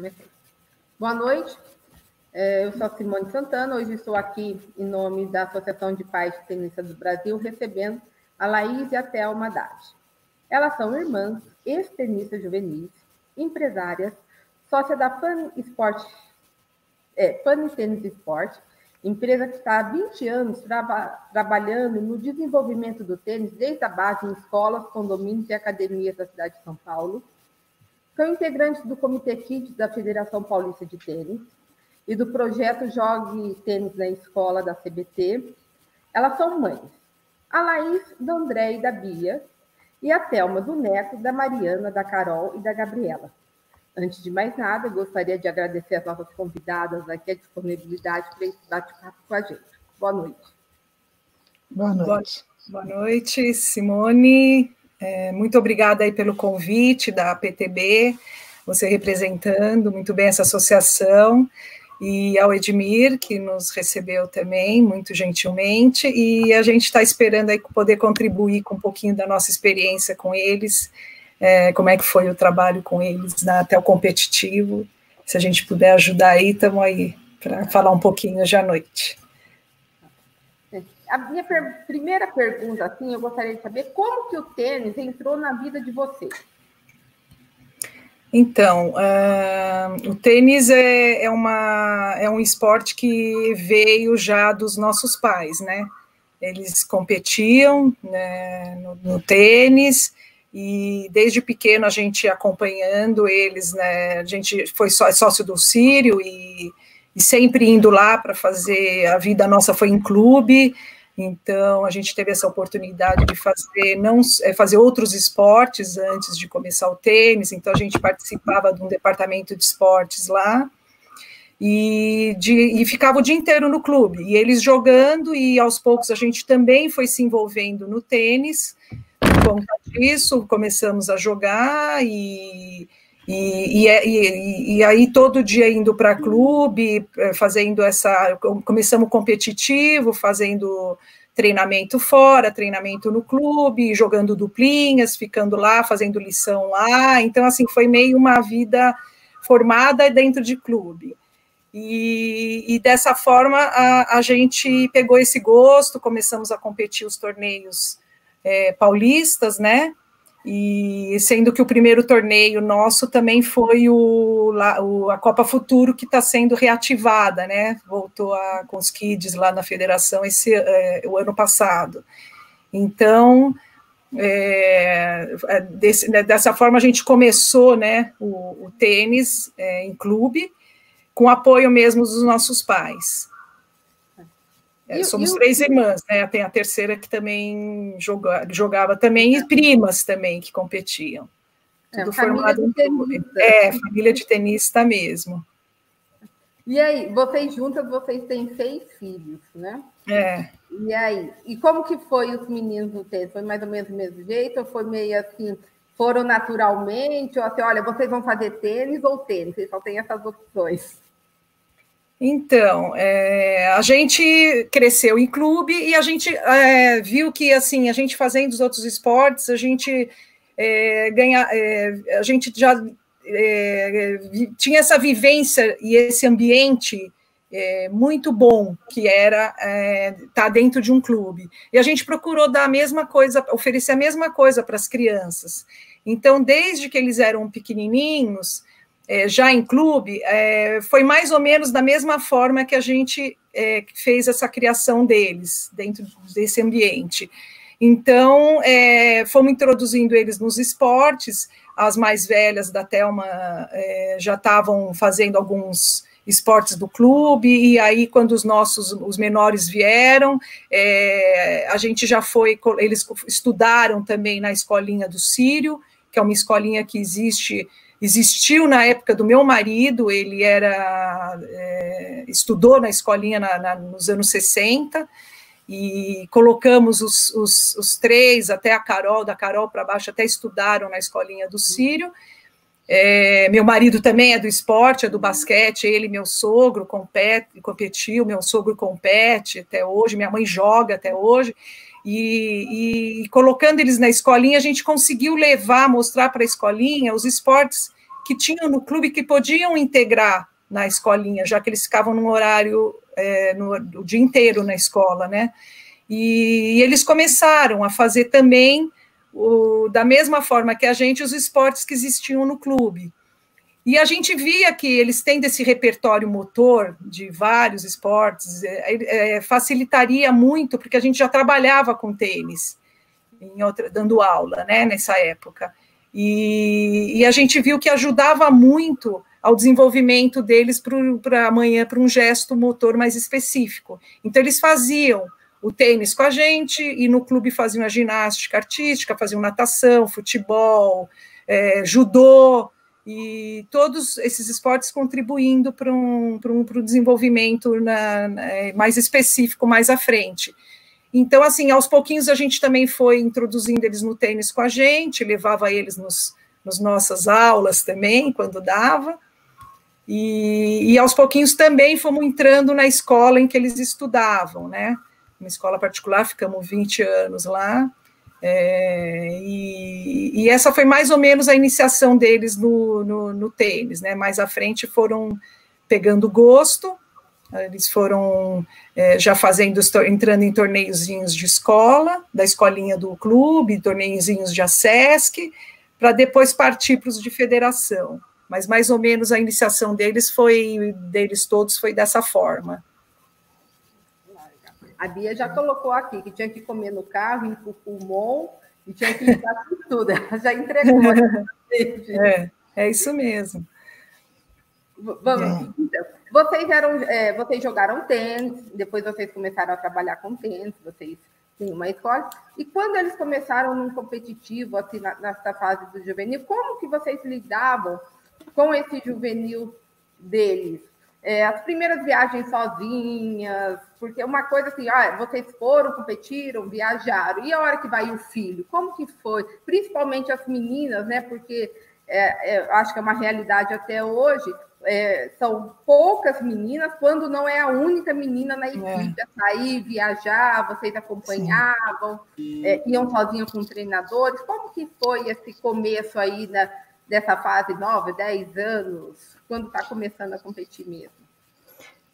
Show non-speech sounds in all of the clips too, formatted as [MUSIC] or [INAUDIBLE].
Comecei. Boa noite. É, eu sou Simone Santana. Hoje estou aqui em nome da Associação de Pais de Tenistas do Brasil, recebendo a Laís e a Thelma Haddad. Elas são irmãs, ex-tenistas juvenis, empresárias, sócia da Pan Sport, é, Pan Tênis Sport, empresa que está há 20 anos traba, trabalhando no desenvolvimento do tênis desde a base em escolas, condomínios e academias da cidade de São Paulo. São integrantes do Comitê Kids da Federação Paulista de Tênis e do projeto Jogue Tênis na Escola da CBT. Elas são mães. A Laís, do André e da Bia, e a Thelma, do Neto, da Mariana, da Carol e da Gabriela. Antes de mais nada, gostaria de agradecer as nossas convidadas aqui a disponibilidade para esse bate-papo com a gente. Boa noite. Boa noite. Boa, noite, Simone. É, muito obrigada aí pelo convite da PTB, você representando muito bem essa associação, e ao Edmir, que nos recebeu também muito gentilmente, e a gente está esperando aí poder contribuir com um pouquinho da nossa experiência com eles é, como é que foi o trabalho com eles na, até o competitivo. Se a gente puder ajudar aí, estamos aí para falar um pouquinho hoje à noite. A minha per primeira pergunta, assim, eu gostaria de saber como que o tênis entrou na vida de você? Então, uh, o tênis é, é, uma, é um esporte que veio já dos nossos pais, né? Eles competiam né, no, no tênis, e desde pequeno a gente acompanhando eles, né? A gente foi só, sócio do Sírio e, e sempre indo lá para fazer a vida nossa foi em clube. Então a gente teve essa oportunidade de fazer não é, fazer outros esportes antes de começar o tênis. Então a gente participava de um departamento de esportes lá e, de, e ficava o dia inteiro no clube. E eles jogando e aos poucos a gente também foi se envolvendo no tênis conta disso, começamos a jogar e, e, e, e, e aí todo dia indo para clube, eh, fazendo essa. Começamos competitivo, fazendo treinamento fora, treinamento no clube, jogando duplinhas, ficando lá, fazendo lição lá. Então, assim, foi meio uma vida formada dentro de clube. E, e dessa forma a, a gente pegou esse gosto, começamos a competir os torneios é, paulistas, né? E sendo que o primeiro torneio nosso também foi o, o a Copa Futuro que está sendo reativada, né? Voltou a, com os kids lá na federação esse é, o ano passado. Então é, é desse, né, dessa forma a gente começou, né? O, o tênis é, em clube com apoio mesmo dos nossos pais. É, somos três irmãs, né? Tem a terceira que também joga, jogava também, e primas também que competiam. É, Tudo formado em tenista. É, família de tenista mesmo. E aí, vocês juntas, vocês têm seis filhos, né? É. E aí, e como que foi os meninos no tênis? Foi mais ou menos do mesmo jeito? Ou foi meio assim, foram naturalmente? Ou assim, olha, vocês vão fazer tênis ou tênis? Vocês só têm essas opções. Então, é, a gente cresceu em clube e a gente é, viu que, assim, a gente fazendo os outros esportes, a gente é, ganha, é, a gente já é, tinha essa vivência e esse ambiente é, muito bom que era estar tá dentro de um clube. E a gente procurou dar a mesma coisa, oferecer a mesma coisa para as crianças. Então, desde que eles eram pequenininhos, é, já em clube, é, foi mais ou menos da mesma forma que a gente é, fez essa criação deles, dentro desse ambiente. Então, é, fomos introduzindo eles nos esportes, as mais velhas da Telma é, já estavam fazendo alguns esportes do clube, e aí quando os nossos, os menores vieram, é, a gente já foi, eles estudaram também na escolinha do Sírio, que é uma escolinha que existe existiu na época do meu marido, ele era é, estudou na escolinha na, na, nos anos 60, e colocamos os, os, os, três, até a Carol, da Carol para baixo, até estudaram na escolinha do Sírio. É, meu marido também é do esporte, é do basquete, ele, meu sogro, compete, competiu, meu sogro compete até hoje, minha mãe joga até hoje. E, e, colocando eles na escolinha, a gente conseguiu levar, mostrar para a escolinha os esportes que tinham no clube que podiam integrar na escolinha, já que eles ficavam num horário é, no, o dia inteiro na escola, né? E, e eles começaram a fazer também, o, da mesma forma que a gente, os esportes que existiam no clube. E a gente via que eles tendo esse repertório motor de vários esportes, é, é, facilitaria muito, porque a gente já trabalhava com tênis, outra, dando aula, né, nessa época. E, e, a gente viu que ajudava muito ao desenvolvimento deles para amanhã, para um gesto motor mais específico. Então, eles faziam o tênis com a gente, e no clube faziam a ginástica artística, faziam natação, futebol, é, judô, e todos esses esportes contribuindo para um, um, desenvolvimento na, na, mais específico mais à frente. Então, assim, aos pouquinhos a gente também foi introduzindo eles no tênis com a gente, levava eles nos, nas nossas aulas também, quando dava, e, e, aos pouquinhos também fomos entrando na escola em que eles estudavam, né? Uma escola particular, ficamos 20 anos lá, é, e, e, essa foi mais ou menos a iniciação deles no, no, no tênis, né? Mais à frente foram pegando gosto, eles foram é, já fazendo, entrando em torneiozinhos de escola, da escolinha do clube, torneiozinhos de ASESC, para depois partir para os de federação. Mas mais ou menos a iniciação deles foi, deles todos foi dessa forma. A Bia já colocou aqui que tinha que comer no carro, ir para o pulmão, e tinha que limpar [LAUGHS] tudo. Ela já entregou. [LAUGHS] é, é isso mesmo. Vamos, é. então. Vocês eram, é, vocês jogaram tênis, depois vocês começaram a trabalhar com tênis, vocês tinham uma escola. E quando eles começaram num competitivo, assim, na, nessa fase do juvenil, como que vocês lidavam com esse juvenil deles? É, as primeiras viagens sozinhas, porque uma coisa assim, ah, vocês foram, competiram, viajaram, e a hora que vai o filho, como que foi? Principalmente as meninas, né? Porque é, é, acho que é uma realidade até hoje, é, são poucas meninas, quando não é a única menina na equipe é. a sair, viajar, vocês acompanhavam, é, iam sozinhos com treinadores. Como que foi esse começo aí da, dessa fase 9, 10 anos, quando está começando a competir mesmo?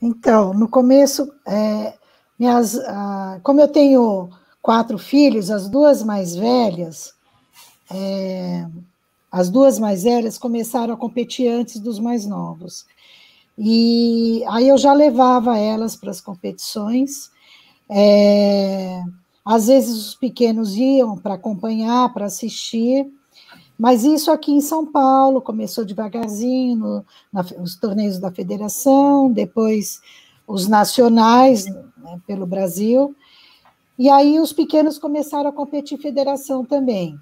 Então, no começo, é, minhas, ah, como eu tenho quatro filhos, as duas mais velhas, é, as duas mais velhas começaram a competir antes dos mais novos. E aí eu já levava elas para as competições. É, às vezes os pequenos iam para acompanhar, para assistir, mas isso aqui em São Paulo começou devagarzinho, no, na, os torneios da federação, depois os nacionais né, pelo Brasil, e aí os pequenos começaram a competir federação também.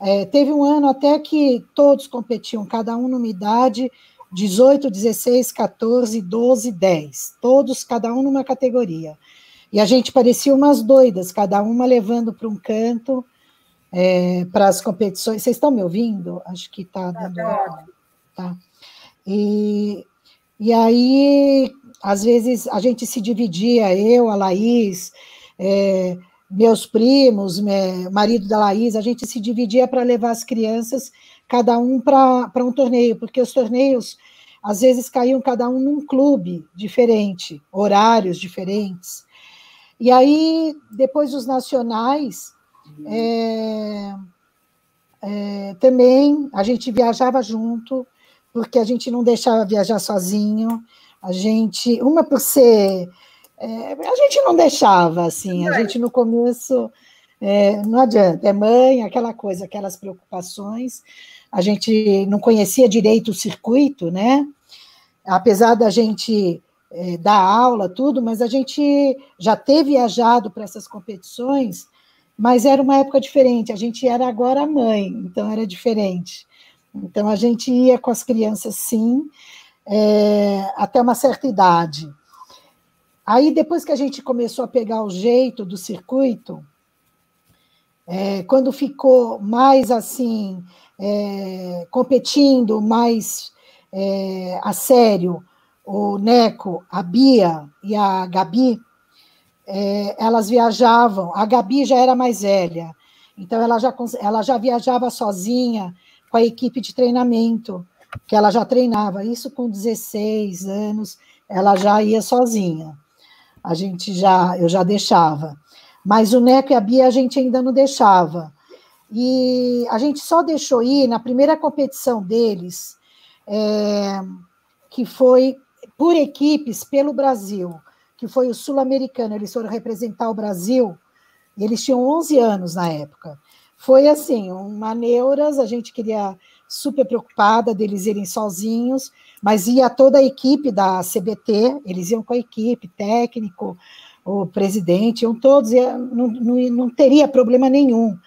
É, teve um ano até que todos competiam, cada um numa idade 18, 16, 14, 12, 10. Todos, cada um numa categoria. E a gente parecia umas doidas, cada uma levando para um canto é, para as competições. Vocês estão me ouvindo? Acho que está tá, dando. Tá, tá. E, e aí, às vezes, a gente se dividia, eu, a Laís, é, meus primos, meu, marido da Laís, a gente se dividia para levar as crianças, cada um para um torneio, porque os torneios, às vezes, caíam cada um num clube diferente, horários diferentes. E aí, depois dos nacionais, é, é, também a gente viajava junto, porque a gente não deixava viajar sozinho, a gente, uma por ser é, a gente não deixava, assim, a gente no começo, é, não adianta, é mãe, aquela coisa, aquelas preocupações, a gente não conhecia direito o circuito, né? Apesar da gente é, dar aula, tudo, mas a gente já ter viajado para essas competições, mas era uma época diferente, a gente era agora mãe, então era diferente. Então a gente ia com as crianças, sim, é, até uma certa idade. Aí, depois que a gente começou a pegar o jeito do circuito, é, quando ficou mais assim, é, competindo mais a sério, o Neco, a Bia e a Gabi, é, elas viajavam. A Gabi já era mais velha, então ela já, ela já viajava sozinha com a equipe de treinamento que ela já treinava, isso com 16 anos, ela já ia sozinha. A gente já, eu já deixava. Mas o Neco e a Bia a gente ainda não deixava. E a gente só deixou ir na primeira competição deles, é, que foi por equipes pelo Brasil, que foi o sul-americano. Eles foram representar o Brasil, eles tinham 11 anos na época. Foi assim, uma neuras, a gente queria super preocupada deles irem sozinhos, mas ia toda a equipe da CBT, eles iam com a equipe, técnico, o presidente, iam todos, ia, não, não, não teria problema nenhum.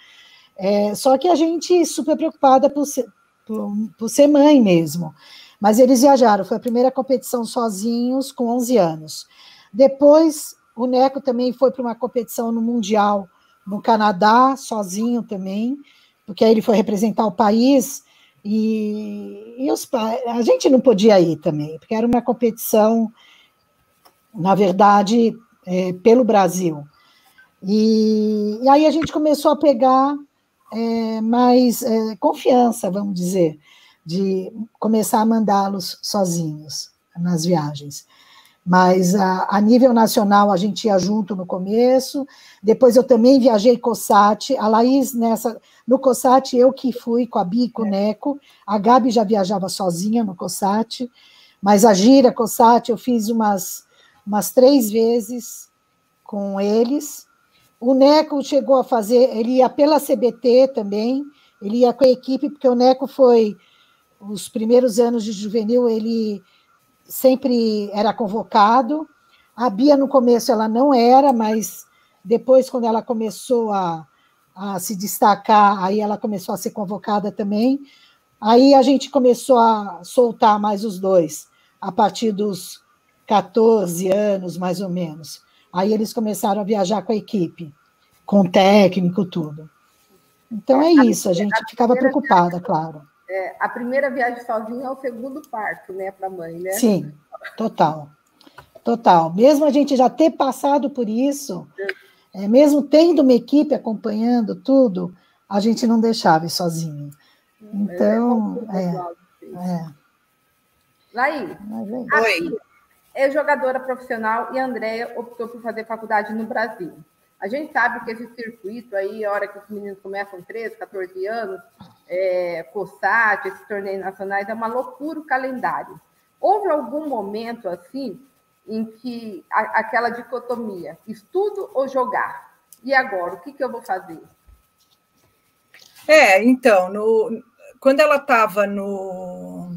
É, só que a gente super preocupada por ser, por, por ser mãe mesmo. Mas eles viajaram, foi a primeira competição sozinhos, com 11 anos. Depois, o Neco também foi para uma competição no Mundial no Canadá, sozinho também, porque aí ele foi representar o país e, e os, a gente não podia ir também, porque era uma competição, na verdade, é, pelo Brasil. E, e, aí a gente começou a pegar é, mais é, confiança, vamos dizer, de começar a mandá-los sozinhos nas viagens. Mas a, a, nível nacional a gente ia junto no começo. Depois eu também viajei COSAT. A Laís, nessa, no COSAT, eu que fui com a Bi e com o Neco. A Gabi já viajava sozinha no COSAT. Mas a gira COSAT eu fiz umas, umas três vezes com eles. O Neco chegou a fazer, ele ia pela CBT também, ele ia com a equipe, porque o Neco foi, os primeiros anos de juvenil, ele sempre era convocado. A Bia, no começo, ela não era, mas depois, quando ela começou a, a se destacar, aí ela começou a ser convocada também. Aí a gente começou a soltar mais os dois, a partir dos 14 anos, mais ou menos. Aí eles começaram a viajar com a equipe, com técnico, tudo. Então é isso, a gente ficava preocupada, claro é, a primeira viagem sozinha é o segundo parto, né, para a mãe, né? Sim, total. Total. Mesmo a gente já ter passado por isso, é, mesmo tendo uma equipe acompanhando tudo, a gente não deixava ir sozinho. Então, é. é, é. Laí, Oi. é jogadora profissional e a Andrea optou por fazer faculdade no Brasil. A gente sabe que esse circuito aí, a hora que os meninos começam 13, 14 anos, é, COSAT, esses torneios nacionais, é uma loucura o calendário. Houve algum momento assim em que a, aquela dicotomia, estudo ou jogar? E agora, o que, que eu vou fazer? É, então, no, quando ela estava no,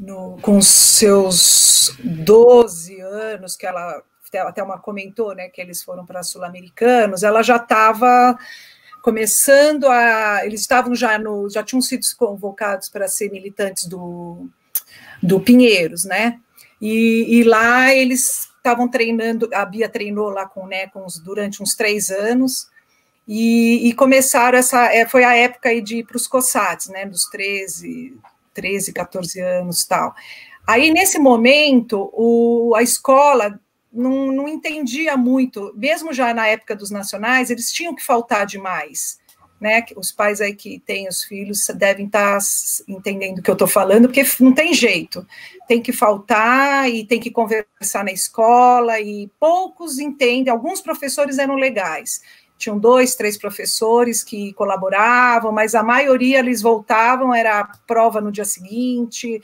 no, com seus 12 anos, que ela até uma comentou, né, que eles foram para sul-americanos, ela já estava começando a. Eles estavam já no. já tinham sido convocados para ser militantes do, do Pinheiros, né? E, e lá eles estavam treinando, a Bia treinou lá com o Necons durante uns três anos, e, e começaram essa. É, foi a época aí de ir para os COSATs, né? Dos 13, 13, 14 anos tal. Aí, nesse momento, o, a escola não, não entendia muito, mesmo já na época dos nacionais, eles tinham que faltar demais. Né, os pais aí que têm os filhos devem estar tá entendendo o que eu estou falando, porque não tem jeito, tem que faltar e tem que conversar na escola, e poucos entendem, alguns professores eram legais, tinham dois, três professores que colaboravam, mas a maioria eles voltavam, era prova no dia seguinte,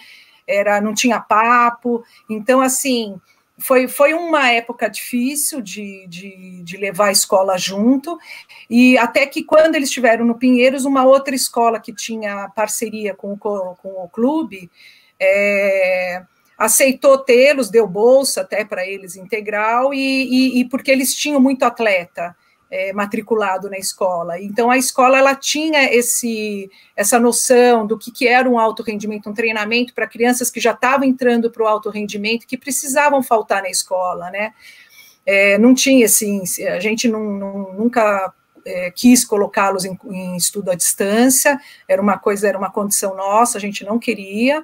era não tinha papo, então assim, foi, foi uma época difícil de, de, de, levar a escola junto, e até que quando eles estiveram no Pinheiros, uma outra escola que tinha parceria com o, com o clube é, aceitou tê-los, deu bolsa até para eles integral, e, e, e porque eles tinham muito atleta é, matriculado na escola. Então, a escola ela tinha esse, essa noção do que, que era um alto rendimento, um treinamento para crianças que já estavam entrando para o alto rendimento, que precisavam faltar na escola, né? É, não tinha, assim, a gente não, não, nunca é, quis colocá-los em, em estudo à distância, era uma coisa, era uma condição nossa, a gente não queria,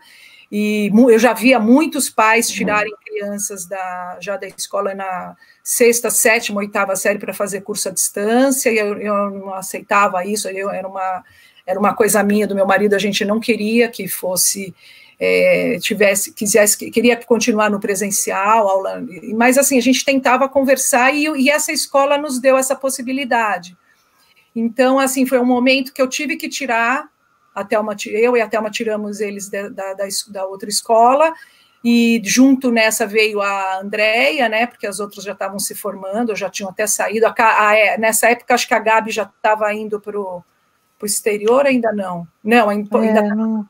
e eu já via muitos pais tirarem crianças da, já da escola na sexta, sétima, oitava série para fazer curso à distância, e eu, eu não aceitava isso, eu, era, uma, era uma coisa minha, do meu marido, a gente não queria que fosse é, tivesse, quisesse, queria continuar no presencial, aula, mas assim, a gente tentava conversar e, e essa escola nos deu essa possibilidade. Então, assim, foi um momento que eu tive que tirar, até uma, eu e até uma tiramos eles da, da, da outra escola, e junto nessa veio a Andréia, né, porque as outras já estavam se formando, já tinham até saído, a, a, é, nessa época acho que a Gabi já estava indo para o exterior, ainda não? Não, ainda, é, ainda não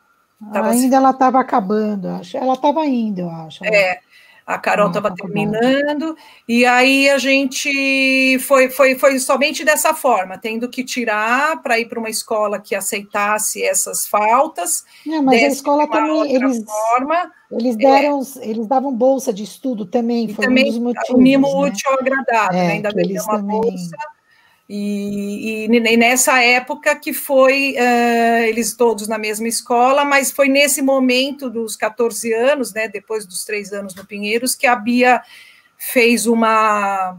Tava Ainda assim. ela estava acabando, acho. Ela estava indo, eu acho. É, a Carol estava terminando, e aí a gente foi, foi, foi somente dessa forma, tendo que tirar para ir para uma escola que aceitasse essas faltas. Não, mas a escola também, eles, forma, eles é. deram, é, eles davam bolsa de estudo também, foi também um dos motivos. O mimo né? útil agradável, é, né? ainda bem uma também... bolsa e, e, e, nessa época que foi uh, eles todos na mesma escola, mas foi nesse momento dos 14 anos, né, depois dos três anos no Pinheiros, que a Bia fez uma.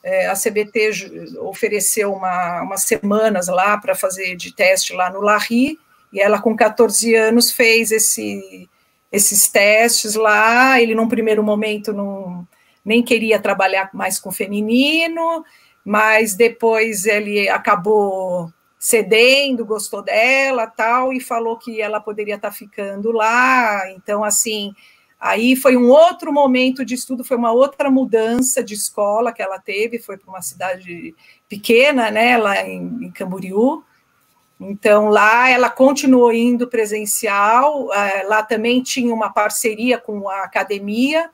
É, a CBT ofereceu uma, umas semanas lá para fazer de teste lá no Larry, e ela, com 14 anos, fez esse, esses testes lá. Ele, num primeiro momento, não, nem queria trabalhar mais com feminino mas depois ele acabou cedendo, gostou dela, tal, e falou que ela poderia estar tá ficando lá. Então, assim, aí foi um outro momento de estudo, foi uma outra mudança de escola que ela teve, foi para uma cidade pequena, né, lá em, em Camboriú. Então, lá ela continuou indo presencial, eh, lá também tinha uma parceria com a academia,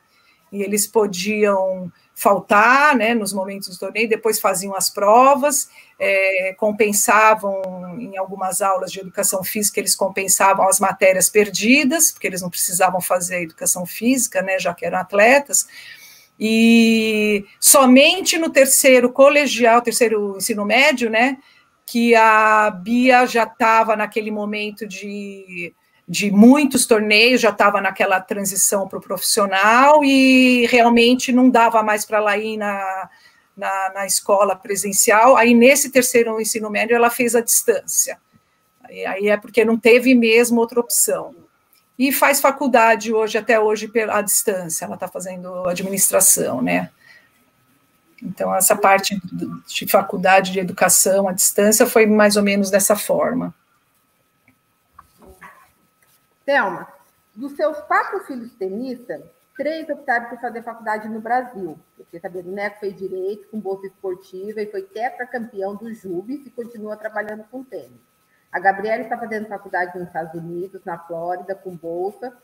e eles podiam faltar né, nos momentos do torneio, depois faziam as provas, é, compensavam em algumas aulas de educação física, eles compensavam as matérias perdidas, porque eles não precisavam fazer educação física, né, já que eram atletas, e somente no terceiro colegial, terceiro ensino médio, né, que a Bia já estava naquele momento de de muitos torneios, já estava naquela transição para o profissional e realmente não dava mais para ela ir na, na, na, escola presencial. Aí, nesse terceiro ensino médio, ela fez a distância. Aí, aí é porque não teve mesmo outra opção. E faz faculdade hoje, até hoje, à distância, ela está fazendo administração, né? Então, essa parte de faculdade de educação à distância foi mais ou menos dessa forma. Thelma, dos seus quatro filhos tenistas, três optaram por fazer faculdade no Brasil. Porque sabia, o Neco fez direito com bolsa esportiva e foi tetracampeão do Jubes e continua trabalhando com tênis. A Gabriela está fazendo faculdade nos Estados Unidos, na Flórida, com bolsa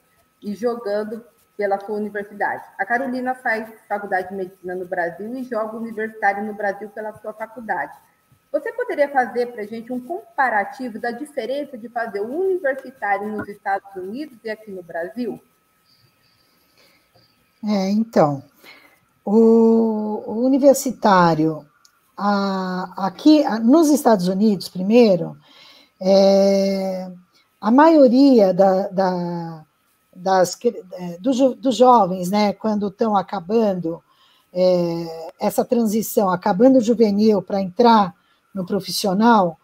e jogando pela sua universidade. A Carolina faz faculdade de medicina no Brasil e joga universitário no Brasil pela sua faculdade. Você poderia fazer para a gente um comparativo da diferença de fazer o universitário nos Estados Unidos e aqui no Brasil? É, então, o, o universitário a, aqui nos Estados Unidos, primeiro, é, a maioria da, da, das, é, dos, dos jovens, né, quando estão acabando é, essa transição, acabando o juvenil para entrar no profissional,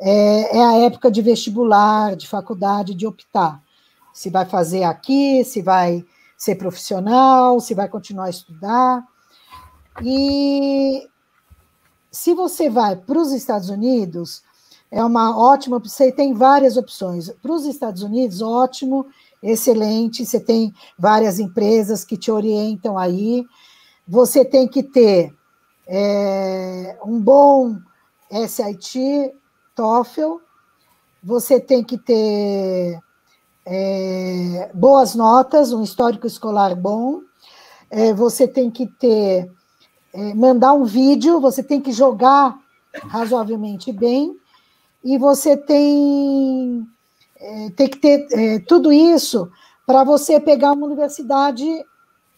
é, é a época de vestibular, de faculdade, de optar. Se vai fazer aqui, se vai ser profissional, se vai continuar a estudar. E se você vai para os Estados Unidos, é uma ótima você tem várias opções. Para os Estados Unidos, ótimo, excelente, você tem várias empresas que te orientam aí. Você tem que ter é, um bom SIT, TOEFL, você tem que ter é, boas notas, um histórico escolar bom, é, você tem que ter, é, mandar um vídeo, você tem que jogar razoavelmente bem, e você tem, é, tem que ter é, tudo isso para você pegar uma universidade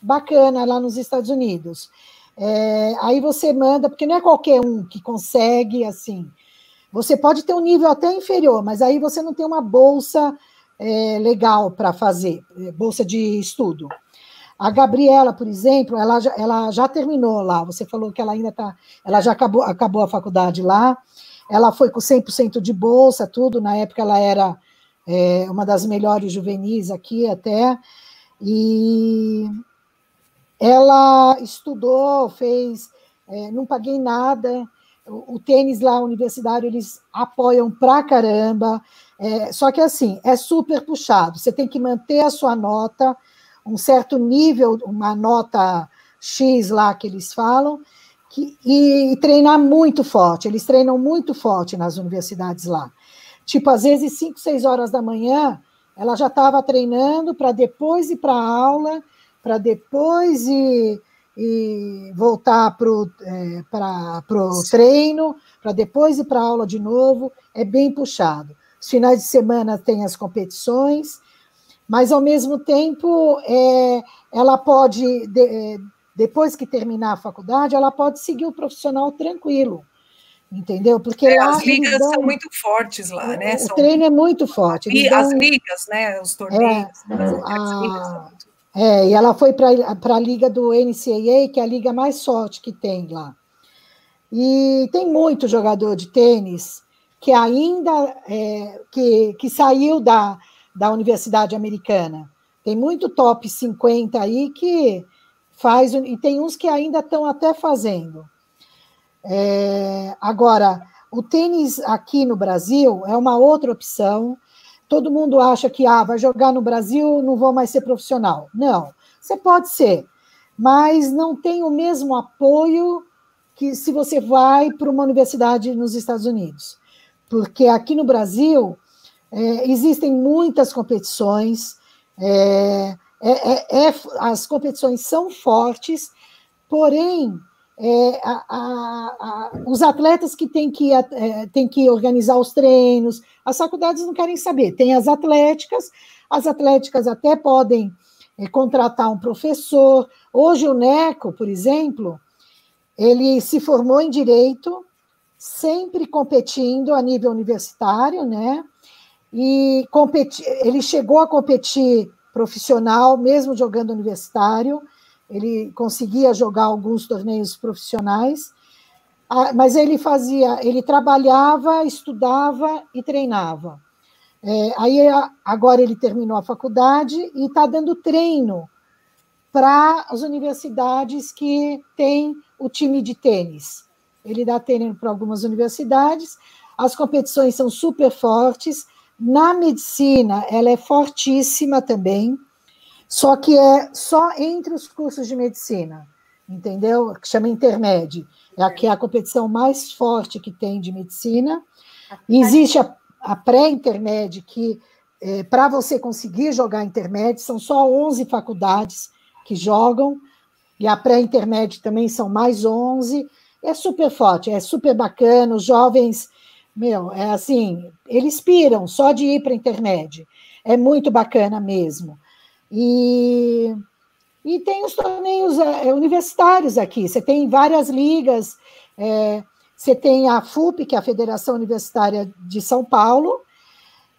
bacana lá nos Estados Unidos. É, aí você manda, porque não é qualquer um que consegue assim. Você pode ter um nível até inferior, mas aí você não tem uma bolsa é, legal para fazer, é, bolsa de estudo. A Gabriela, por exemplo, ela já, ela já terminou lá. Você falou que ela ainda está. Ela já acabou, acabou a faculdade lá. Ela foi com 100% de bolsa, tudo. Na época ela era é uma das melhores juvenis aqui até, e ela estudou, fez, é, não paguei nada, o, o, tênis lá, universitário, eles apoiam pra caramba, é, só que assim, é super puxado, você tem que manter a sua nota, um certo nível, uma nota X lá que eles falam, que, e, e treinar muito forte. Eles treinam muito forte nas universidades lá. Tipo, às vezes, 5, 6 horas da manhã, ela já estava treinando para depois ir para a aula, para depois ir, ir voltar para o é, treino, para depois ir para a aula de novo. É bem puxado. Os finais de semana tem as competições, mas ao mesmo tempo é, ela pode, de, é, depois que terminar a faculdade, ela pode seguir o profissional tranquilo. Entendeu? Porque é, as ligas dão, são muito fortes lá, né? O são, treino é muito forte. E dão, as ligas, né? Os torneios. É, né? a, é, e ela foi para a liga do NCAA, que é a liga mais forte que tem lá. E tem muito jogador de tênis que ainda é, que, que saiu da, da Universidade Americana. Tem muito top 50 aí que faz, e tem uns que ainda estão até fazendo. É, agora, o tênis aqui no Brasil é uma outra opção. Todo mundo acha que ah, vai jogar no Brasil, não vou mais ser profissional. Não, você pode ser, mas não tem o mesmo apoio que se você vai para uma universidade nos Estados Unidos. Porque aqui no Brasil é, existem muitas competições, é, é, é, as competições são fortes, porém, a, a, a, os atletas que têm que, têm que organizar os treinos, as faculdades não querem saber. Tem as atléticas, as atléticas até podem contratar um professor. Hoje o Neco, por exemplo, ele se formou em direito, sempre competindo a nível universitário, né? e competi ele chegou a competir profissional, mesmo jogando universitário, ele conseguia jogar alguns torneios profissionais, mas ele fazia, ele trabalhava, estudava e treinava. É, aí agora ele terminou a faculdade e está dando treino para as universidades que têm o time de tênis. Ele dá treino para algumas universidades, as competições são super fortes, na medicina, ela é fortíssima também, só que é só entre os cursos de medicina, entendeu? Que chama intermédio. É aqui a competição mais forte que tem de medicina. E existe a, a pré-intermédio, que é, para você conseguir jogar intermédio, são só 11 faculdades que jogam, e a pré-intermédio também são mais 11. É super forte, é super bacana, os jovens meu, é assim, eles piram só de ir para a internet. É muito bacana mesmo. E, e tem os torneios é, é, universitários aqui. Você tem várias ligas. É, você tem a FUP, que é a Federação Universitária de São Paulo,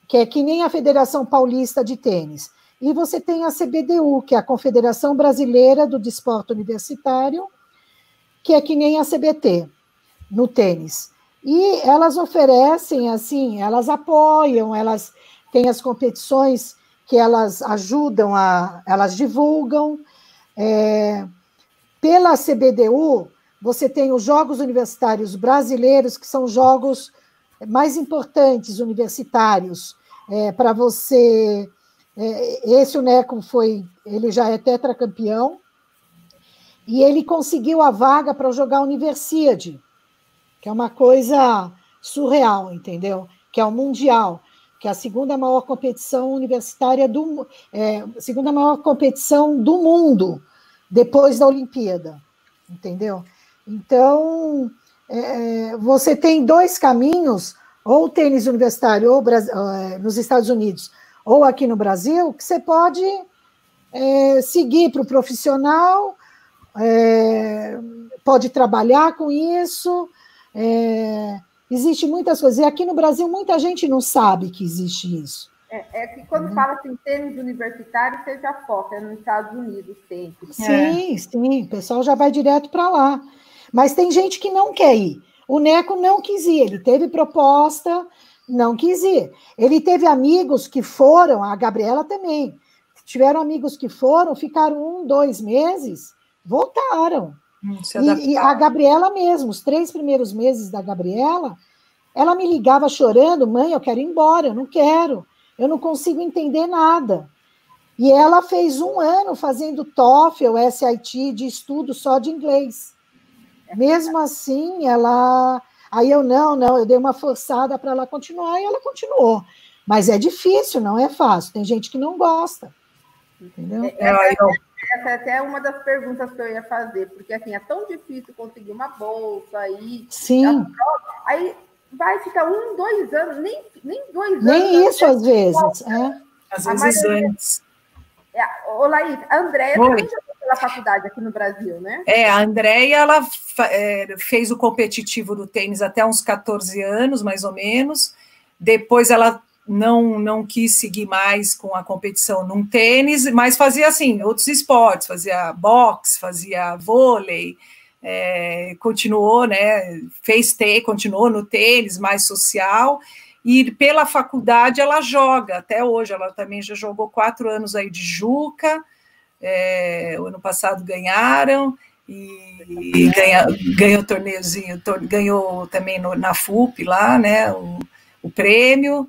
que é que nem a Federação Paulista de Tênis. E você tem a CBDU, que é a Confederação Brasileira do Desporto Universitário, que é que nem a CBT no tênis. E elas oferecem, assim, elas apoiam, elas têm as competições que elas ajudam a, elas divulgam. É, pela CBDU, você tem os Jogos Universitários Brasileiros, que são jogos mais importantes universitários é, para você. É, esse o Neco foi, ele já é tetracampeão e ele conseguiu a vaga para jogar Universiade que é uma coisa surreal, entendeu? Que é o Mundial, que é a segunda maior competição universitária do é, segunda maior competição do mundo depois da Olimpíada, entendeu? Então é, você tem dois caminhos, ou tênis universitário, ou é, nos Estados Unidos, ou aqui no Brasil, que você pode é, seguir para o profissional, é, pode trabalhar com isso, é, existe muitas coisas. E aqui no Brasil, muita gente não sabe que existe isso. É, é que quando uhum. fala assim, tênis universitário, você já foca é nos Estados Unidos sempre. Sim, é. sim, o pessoal já vai direto para lá. Mas tem gente que não quer ir. O Neco não quis ir, ele teve proposta, não quis ir. Ele teve amigos que foram, a Gabriela também. Tiveram amigos que foram, ficaram um, dois meses, voltaram. Hum, e, e, a Gabriela mesmo, os três primeiros meses da Gabriela, ela me ligava chorando, mãe, eu quero ir embora, eu não quero, eu não consigo entender nada. E ela fez um ano fazendo TOEFL, SIT, de estudo só de inglês. Mesmo assim, ela. Aí eu, não, não, eu dei uma forçada para ela continuar e ela continuou. Mas é difícil, não é fácil. Tem gente que não gosta. Entendeu? É, é, essa é até uma das perguntas que eu ia fazer, porque assim, é tão difícil conseguir uma bolsa aí. Sim. Aí vai ficar um, dois anos, nem, nem dois nem anos. Nem isso às vezes. É. Às vezes antes. É, ô, Laís, a Andréia também já pela faculdade aqui no Brasil, né? É, a Andréia, ela é, fez o competitivo do tênis até uns 14 anos, mais ou menos. Depois ela não, não quis seguir mais com a competição num tênis, mas fazia, assim, outros esportes, fazia boxe, fazia vôlei, é, continuou, né, fez tênis, continuou no tênis mais social, e pela faculdade ela joga até hoje. Ela também já jogou quatro anos aí de Juca. É, o ano passado ganharam e ganha, ganhou torneiozinho, tor, ganhou também no, na FUP lá, né? O, o prêmio.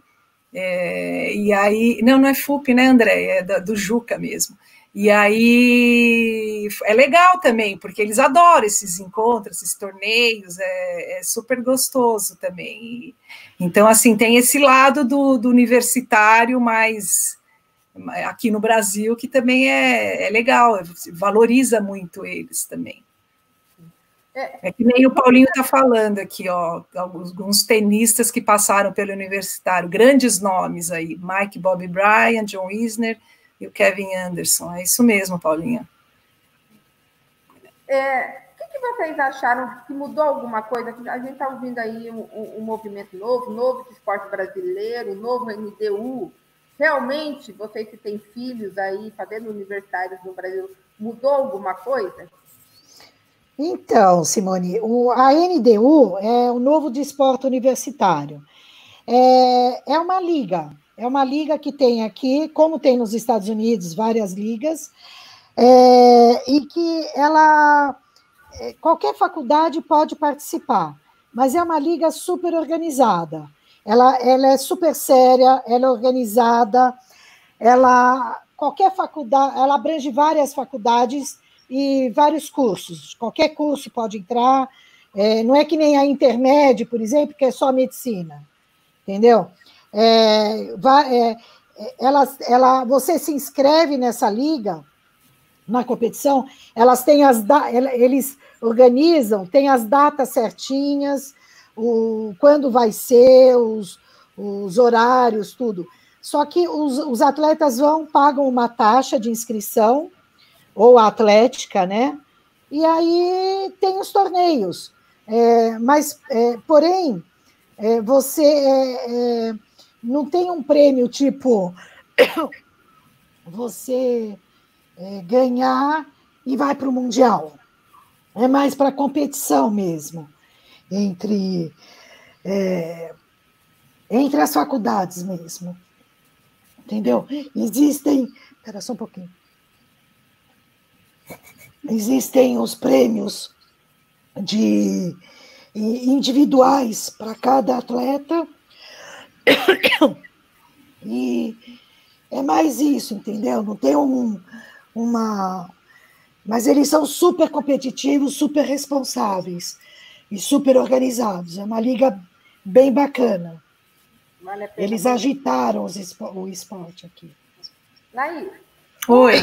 É, e aí, não, não é FUP, né, André? É da, do Juca mesmo. E aí é legal também, porque eles adoram esses encontros, esses torneios, é, é super gostoso também. Então, assim, tem esse lado do, do, universitário mais aqui no Brasil, que também é, é legal, valoriza muito eles também. É, que nem o Paulinho está falando aqui, ó, alguns tenistas que passaram pelo universitário, grandes nomes aí, Mike Bob Bryan, John Isner, e o Kevin Anderson. É isso mesmo, Paulinha. É, o que, que, vocês acharam que mudou alguma coisa? A gente está ouvindo aí um, um, um, movimento novo, novo de esporte brasileiro, novo NDU. Realmente, vocês que têm filhos aí fazendo universitários no Brasil, mudou alguma coisa? Então, Simone, o, a NDU é o novo de esporte universitário. É, é uma liga, é uma liga que tem aqui, como tem nos Estados Unidos, várias ligas, é, e que ela é, qualquer faculdade pode participar, mas é uma liga super organizada. Ela, ela é super séria, ela é organizada, ela qualquer faculdade, ela abrange várias faculdades e vários cursos. Qualquer curso pode entrar. É, não é que nem a intermédio, por exemplo, que é só medicina, entendeu? É, vai, é, ela, ela, você se inscreve nessa liga, na competição, elas têm as eles organizam, tem as datas certinhas, o, quando vai ser, os, os horários, tudo. Só que os, os atletas vão, pagam uma taxa de inscrição, ou a atlética, né? E aí tem os torneios. É, mas, é, porém, é, você é, é, não tem um prêmio tipo [COUGHS] você é, ganhar e vai para o Mundial. É mais para competição mesmo, entre, entre as faculdades mesmo. Entendeu? Existem. Espera só um pouquinho. Existem os prêmios de individuais para cada atleta [COUGHS] e é mais isso, entendeu? Não tem um, uma. Mas eles são super competitivos, super responsáveis e super organizados. É uma liga bem bacana. Vale eles agitaram o esporte aqui. Laís, Oi.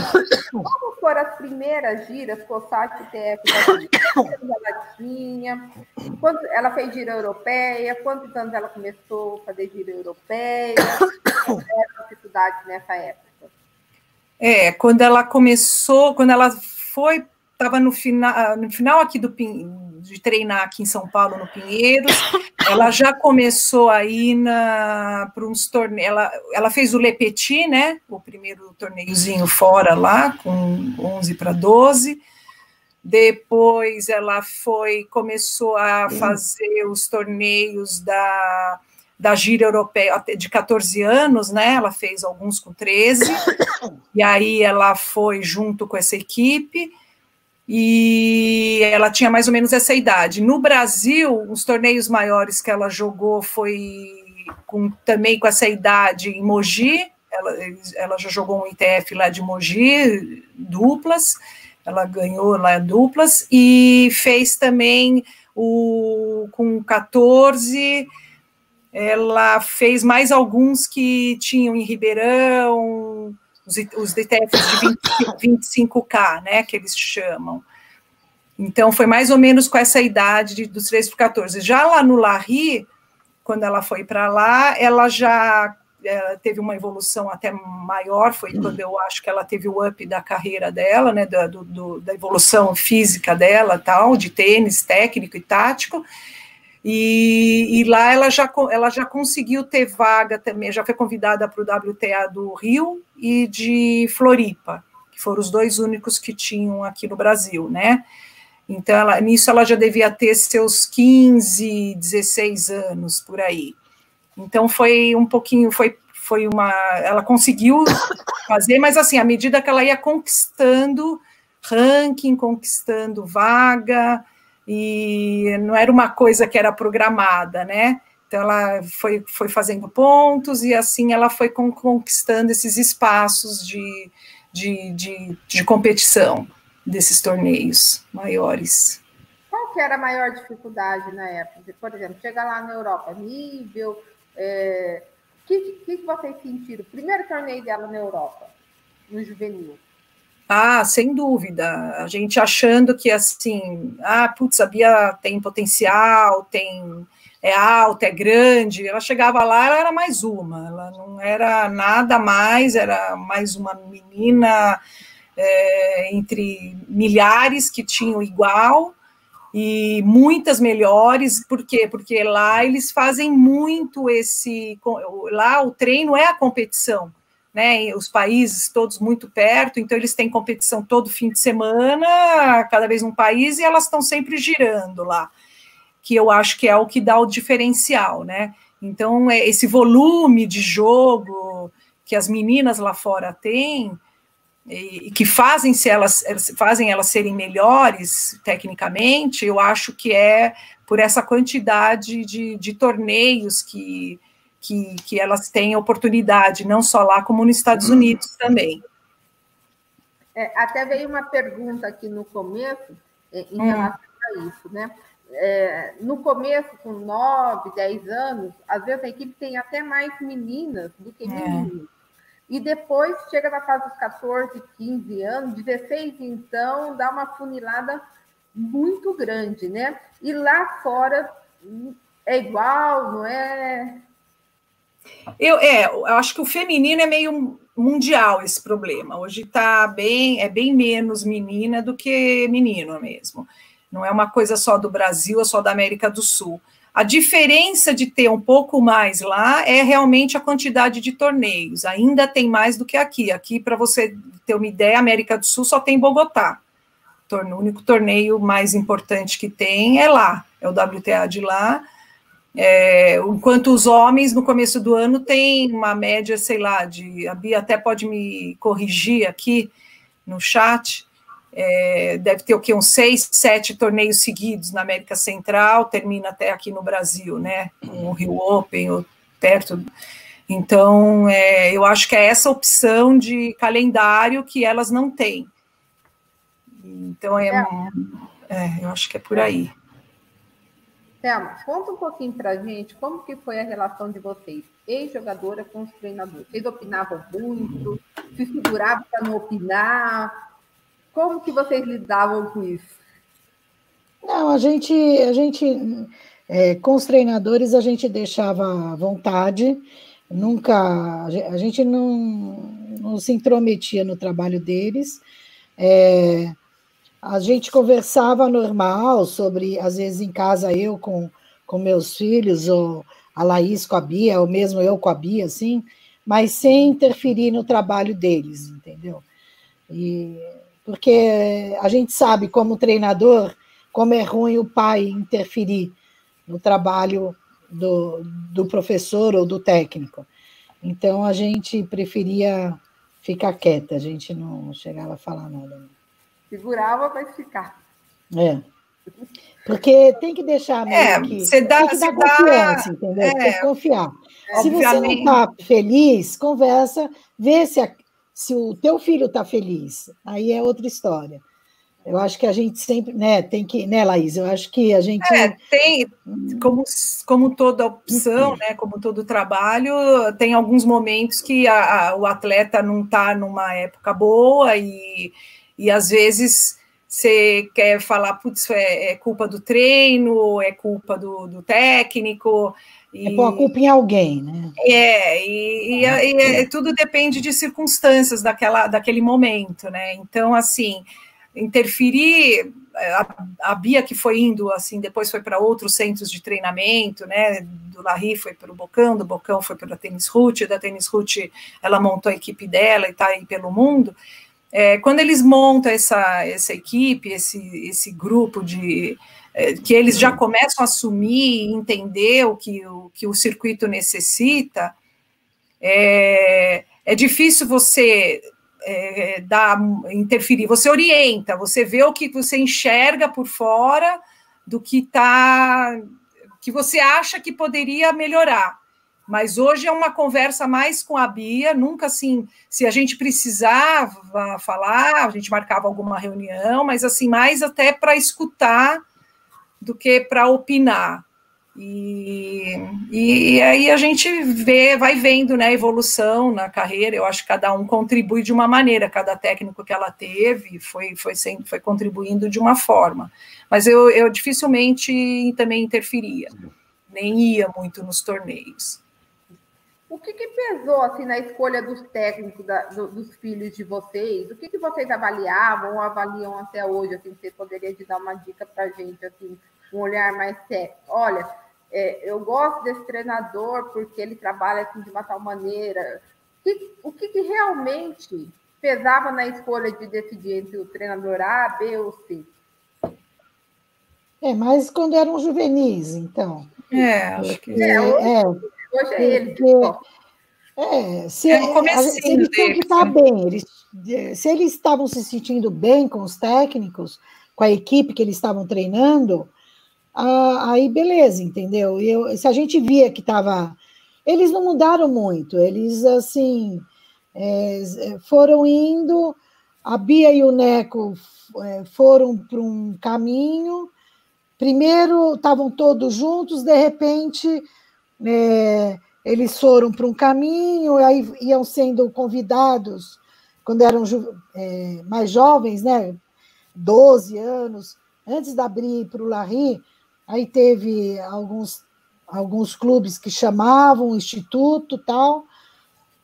Como foram as primeiras giras COSAT TF da vida? Quantos ela tinha? Quando ela fez gira europeia? Quantos anos ela começou a fazer gira europeia? Qual era a dificuldade nessa época? É, quando ela começou, quando ela foi, estava no final, no final aqui do de treinar aqui em São Paulo no Pinheiros, ela já começou aí para uns torneios. Ela, ela fez o Le Petit, né? O primeiro torneiozinho fora lá, com 11 para 12. Depois ela foi, começou a fazer os torneios da da gira europeia de 14 anos, né? Ela fez alguns com 13, e aí ela foi junto com essa equipe, e ela tinha mais ou menos essa idade. No Brasil, os torneios maiores que ela jogou foi com, também com essa idade em Mogi, ela, ela já jogou um ITF lá de Mogi, duplas, ela ganhou lá duplas, e fez também o com 14 ela fez mais alguns que tinham em Ribeirão, os, os DTFs de 20, 25K, né, que eles chamam. Então, foi mais ou menos com essa idade de, dos 3 para 14. Já lá no Larry, quando ela foi para lá, ela já ela teve uma evolução até maior, foi quando eu acho que ela teve o up da carreira dela, né, da, do, da evolução física dela, tal, de tênis técnico e tático, e, e, lá ela já, ela já conseguiu ter vaga também, já foi convidada para o WTA do Rio e de Floripa, que foram os dois únicos que tinham aqui no Brasil, né? Então, ela, nisso ela já devia ter seus 15, 16 anos por aí. Então foi um pouquinho, foi, foi uma. Ela conseguiu [COUGHS] fazer, mas assim, à medida que ela ia conquistando ranking, conquistando vaga, e não era uma coisa que era programada, né? Então ela foi, foi fazendo pontos e assim ela foi conquistando esses espaços de, de, de, de competição desses torneios maiores. Qual que era a maior dificuldade na época? Por exemplo, chegar lá na Europa, nível. É... O que, que, que vocês sentiram? Primeiro torneio dela na Europa, no juvenil. Ah, sem dúvida. A gente achando que assim, ah, putz, a Bia tem potencial, tem é alta, é grande. Ela chegava lá, ela era mais uma, ela não era nada mais, era mais uma menina é, entre milhares que tinham igual e muitas melhores, por quê? Porque lá eles fazem muito esse. Lá o treino é a competição né, os países todos muito perto, então eles têm competição todo fim de semana, cada vez um país, e elas estão sempre girando lá, que eu acho que é o que dá o diferencial, né? Então, é esse volume de jogo que as meninas lá fora têm, e, que fazem, se elas, fazem elas serem melhores tecnicamente, eu acho que é por essa quantidade de, de torneios que, que, que elas têm oportunidade, não só lá, como nos Estados Unidos também. É, até veio uma pergunta aqui no começo, é, em hum. relação a isso, né? É, no começo, com 9, 10 anos, às vezes a equipe tem até mais meninas do que é. meninos. E depois chega na fase dos 14, 15 anos, 16, então, dá uma funilada muito grande, né? E lá fora hum, é igual, não é? Eu, é, eu acho que o feminino é meio mundial esse problema. Hoje está bem, é bem menos menina do que menino mesmo. Não é uma coisa só do Brasil, é só da América do Sul. A diferença de ter um pouco mais lá é realmente a quantidade de torneios. Ainda tem mais do que aqui. Aqui, para você ter uma ideia, a América do Sul só tem Bogotá. O único torneio mais importante que tem é lá, é o WTA de lá é, enquanto os homens, no começo do ano, têm uma média, sei lá, de. A Bia até pode me corrigir aqui no chat. É, deve ter o quê? Uns seis, sete torneios seguidos na América Central, termina até aqui no Brasil, né? O Rio Open, ou perto. Então, é, eu acho que é essa opção de calendário que elas não têm. Então, é, é eu acho que é por aí. Thelma, conta um pouquinho para gente como que foi a relação de vocês, ex-jogadora com os treinadores. Vocês opinavam muito? Se seguravam para não opinar? Como que vocês lidavam com isso? Não, a gente, a gente é, com os treinadores a gente deixava vontade, nunca, a gente não, não se intrometia no trabalho deles. É, a gente conversava normal sobre, às vezes em casa eu com, com meus filhos, ou a Laís com a Bia, ou mesmo eu com a Bia, assim, mas sem interferir no trabalho deles, entendeu? E, porque a gente sabe, como treinador, como é ruim o pai interferir no trabalho do, do professor ou do técnico. Então a gente preferia ficar quieta, a gente não chegava a falar nada. Segurava para ficar. É. Porque tem que deixar é, que. Você dá, tem que dar confiança, dá, entendeu? É, tem que confiar. Se você não está feliz, conversa, vê se, a, se o teu filho está feliz. Aí é outra história. Eu acho que a gente sempre, né, tem que, né, Laís? Eu acho que a gente. É, tem, como, como toda opção, né, como todo trabalho, tem alguns momentos que a, a, o atleta não está numa época boa e, e às vezes você quer falar, putz, é, é culpa do treino, é culpa do, do técnico. E, é pôr a culpa em alguém, né? É, e, e, e é, tudo depende de circunstâncias daquela, daquele momento, né? Então, assim, interferir, a, a Bia que foi indo, assim, depois foi para outros centros de treinamento, né? Do Larry foi para o Bocão, do Bocão foi para a Tênis Root, da Tênis Root ela montou a equipe dela e está aí pelo mundo. É, quando eles montam essa, essa equipe, esse, esse grupo de é, que eles já começam a assumir e entender o que o, que o circuito necessita, é, é difícil você é, dar, interferir. Você orienta, você vê o que você enxerga por fora do que está, que você acha que poderia melhorar. Mas hoje é uma conversa mais com a Bia, nunca assim, se a gente precisava falar, a gente marcava alguma reunião, mas assim, mais até para escutar do que para opinar. E, e, aí a gente vê, vai vendo né, a evolução na carreira. Eu acho que cada um contribui de uma maneira, cada técnico que ela teve foi, foi, sempre, foi contribuindo de uma forma. Mas eu, eu dificilmente também interferia, nem ia muito nos torneios. O que, que, pesou assim na escolha dos técnicos da, do, dos filhos de vocês? O que, que vocês avaliavam ou avaliam até hoje? Assim, você poderia dar uma dica para a gente, assim, um olhar mais sério. Olha, é, eu gosto desse treinador porque ele trabalha assim de uma tal maneira. o que, que realmente pesava na escolha de decidir entre o treinador A, B ou C? É, mas quando eram juvenis, então. É, acho que é. Hoje é, hoje é ele. é, se, é se eles têm que estar bem, eles, se eles estavam se sentindo bem com os técnicos, com a equipe que eles estavam treinando, ah, aí beleza, entendeu? Eu, se a gente via que estava. Eles não mudaram muito, eles assim é, foram indo, a Bia e o Neco é, foram para um caminho. Primeiro estavam todos juntos, de repente é, eles foram para um caminho, aí iam sendo convidados quando eram é, mais jovens, né? 12 anos, antes de abrir para o Larry, Aí teve alguns, alguns clubes que chamavam instituto tal.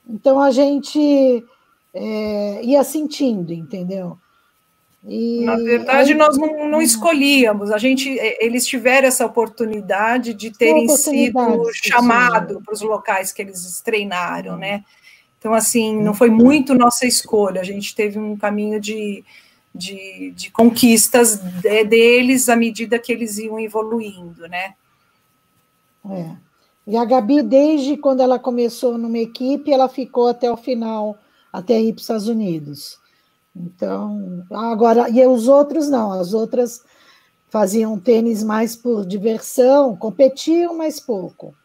Então a gente é, ia sentindo, entendeu? E Na verdade, aí, nós não, não, escolhíamos, a gente, eles tiveram essa oportunidade de terem sido chamados para os locais que eles treinaram, né? Então, assim, não foi muito nossa escolha, a gente teve um caminho de, de, de conquistas de, deles à medida que eles iam evoluindo, né? É. E a Gabi, desde quando ela começou numa equipe, ela ficou até o final, até ir para os Estados Unidos. Então, agora, e os outros não, as outras faziam tênis mais por diversão, competiam mais pouco.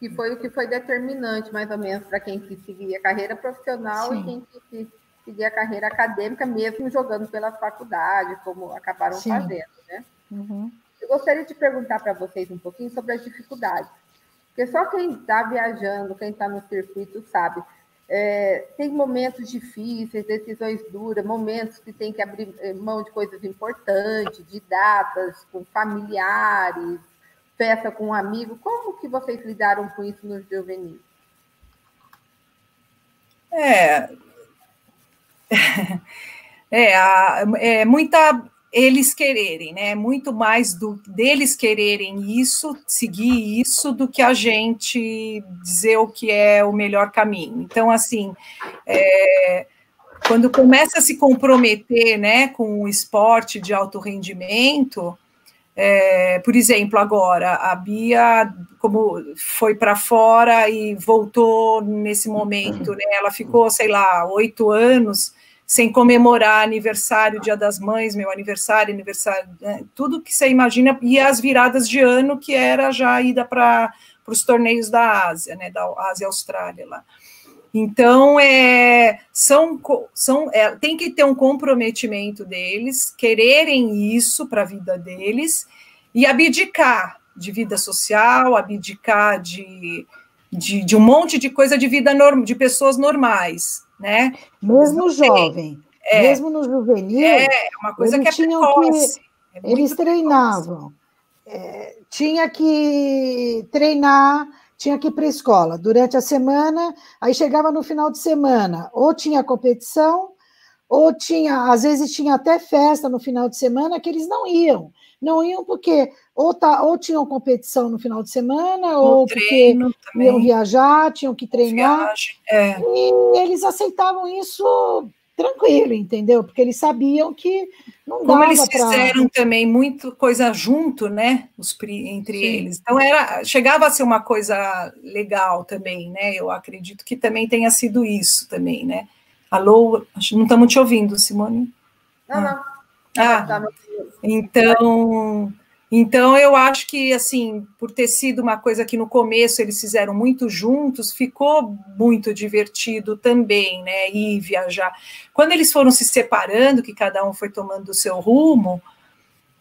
Que foi o que foi determinante, mais ou menos, para quem quis seguir a carreira profissional Sim. e quem quis seguir a carreira acadêmica, mesmo jogando pela faculdade, como acabaram Sim. fazendo, né? Uhum. Eu gostaria de perguntar para vocês um pouquinho sobre as dificuldades. Porque só quem está viajando, quem está no circuito, sabe. É, tem momentos difíceis, decisões duras, momentos que tem que abrir eh, mão de coisas importantes, de datas com familiares, festa com um amigo. Como que vocês lidaram com isso nos juvenis? É, [LAUGHS] é, é muita eles quererem, né? Muito mais do deles quererem isso, seguir isso, do que a gente dizer o que é o melhor caminho. Então, assim, é, quando começa a se comprometer, né, com o esporte de alto rendimento, É, por exemplo, agora, a Bia, como foi para fora e voltou nesse momento, né, ela ficou, sei lá, oito anos sem comemorar aniversário, Dia das Mães, meu aniversário, aniversário, né, tudo que você imagina, e as viradas de ano, que era já a ida para os torneios da Ásia, né, da Ásia Austrália lá. Então, é, são, são, é, tem que ter um comprometimento deles, quererem isso para a vida deles e abdicar de vida social, abdicar de, de, de um monte de coisa de vida norm, de pessoas normais, né? Mesmo jovem, é, mesmo no juvenil, é uma coisa que é precoce. Que, é eles treinavam, é, tinha que treinar tinha que ir para a escola durante a semana, aí chegava no final de semana, ou tinha competição, ou tinha, às vezes tinha até festa no final de semana que eles não iam. Não iam porque ou, tá, ou tinham competição no final de semana, ou, ou porque também. iam viajar, tinham que treinar. é. E eles aceitavam isso tranquilo, entendeu? Porque eles sabiam que não Como dava eles fizeram pra... também muito coisa junto, né? Os, entre Sim. eles. Então era, chegava a ser uma coisa legal também, né? Eu acredito que também tenha sido isso também, né? Alô, não estamos te ouvindo, Simone? Não, não. Ah, então então, eu acho que, assim, por ter sido uma coisa que no começo eles fizeram muito juntos, ficou muito divertido também, né? Ir viajar. Quando eles foram se separando, que cada um foi tomando o seu rumo,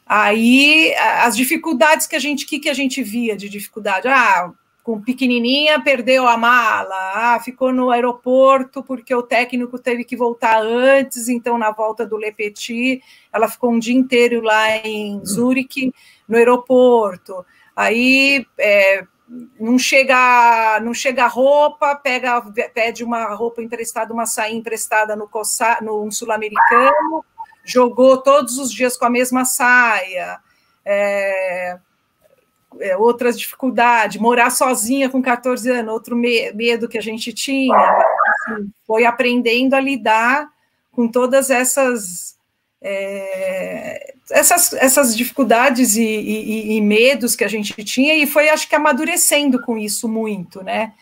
aí as dificuldades que a gente, que, que a gente via de dificuldade? Ah, com pequenininha perdeu a mala, ah, ficou no aeroporto porque o técnico teve que voltar antes, então na volta do Le Petit, ela ficou um dia inteiro lá em Zurique, no aeroporto. Aí é, não chega não chega roupa, pega pede uma roupa emprestada, uma saia emprestada no, no sul-americano, jogou todos os dias com a mesma saia. É, outras dificuldades, morar sozinha com 14 anos, outro me medo que a gente tinha, assim, foi aprendendo a lidar com todas essas é, essas, essas dificuldades e, e, e, medos que a gente tinha, e foi, acho que, amadurecendo com isso muito, né?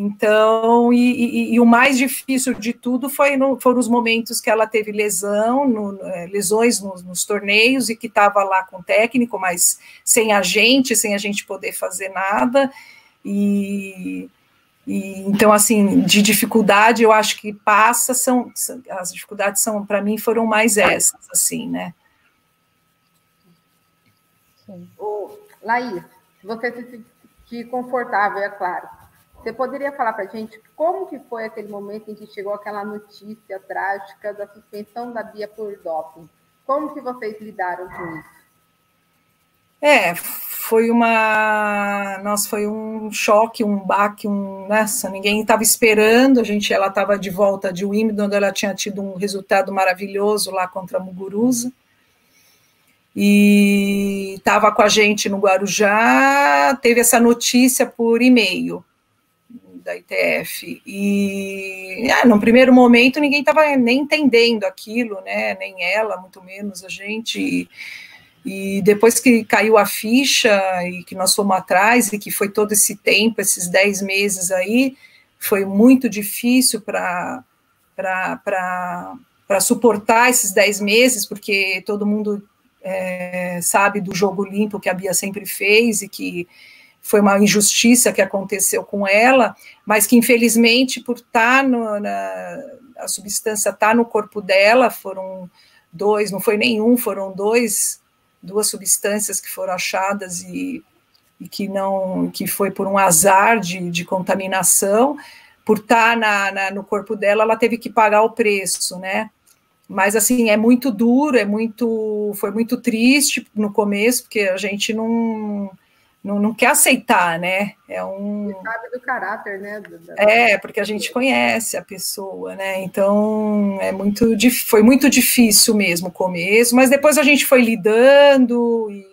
Então, e, e o mais difícil de tudo foi no, foram os momentos que ela teve lesão, no, é, lesões nos, nos, torneios, e que estava lá com o técnico, mas sem a gente, sem a gente poder fazer nada, e e, então, assim, de dificuldade, eu acho que passa, são, as dificuldades são, para mim, foram mais essas, assim, né? Ô, Laís, você se sentir confortável, é claro. Você poderia falar para a gente como que foi aquele momento em que chegou aquela notícia trágica da suspensão da Bia por doping? Como que vocês lidaram com isso? É, foi uma, nossa, foi um choque, um baque, um, nessa, ninguém estava esperando, a gente, ela estava de volta de Wimbledon, onde ela tinha tido um resultado maravilhoso lá contra a Muguruza, e estava com a gente no Guarujá, teve essa notícia por e-mail da ITF, e ah, no primeiro momento ninguém estava nem entendendo aquilo, né, nem ela, muito menos a gente, e, e depois que caiu a ficha e que nós fomos atrás, e que foi todo esse tempo, esses dez meses aí, foi muito difícil para suportar esses dez meses, porque todo mundo é, sabe do jogo limpo que a Bia sempre fez e que foi uma injustiça que aconteceu com ela, mas que infelizmente por estar tá no, na, a substância está no corpo dela, foram dois, não foi nenhum, foram dois duas substâncias que foram achadas e, e que não que foi por um azar de, de contaminação, por estar na, na, no corpo dela, ela teve que pagar o preço, né? Mas assim é muito duro, é muito, foi muito triste no começo, porque a gente não não, não, quer aceitar, né? É um. Sabe do caráter, né? É, porque a gente conhece a pessoa, né? Então é muito foi muito difícil mesmo o começo, mas depois a gente foi lidando e,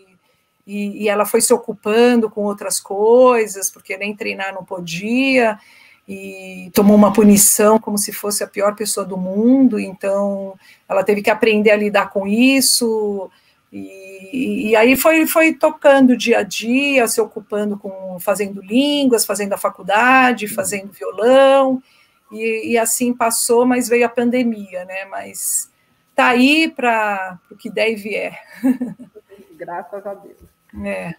e, e, ela foi se ocupando com outras coisas, porque nem treinar não podia, e tomou uma punição como se fosse a pior pessoa do mundo, então ela teve que aprender a lidar com isso E, e, aí foi, foi tocando dia a dia, se ocupando com fazendo línguas, fazendo a faculdade, fazendo violão, e, e assim passou, mas veio a pandemia, né? Mas tá aí para o que der e vier. [LAUGHS] Graças a Deus. É.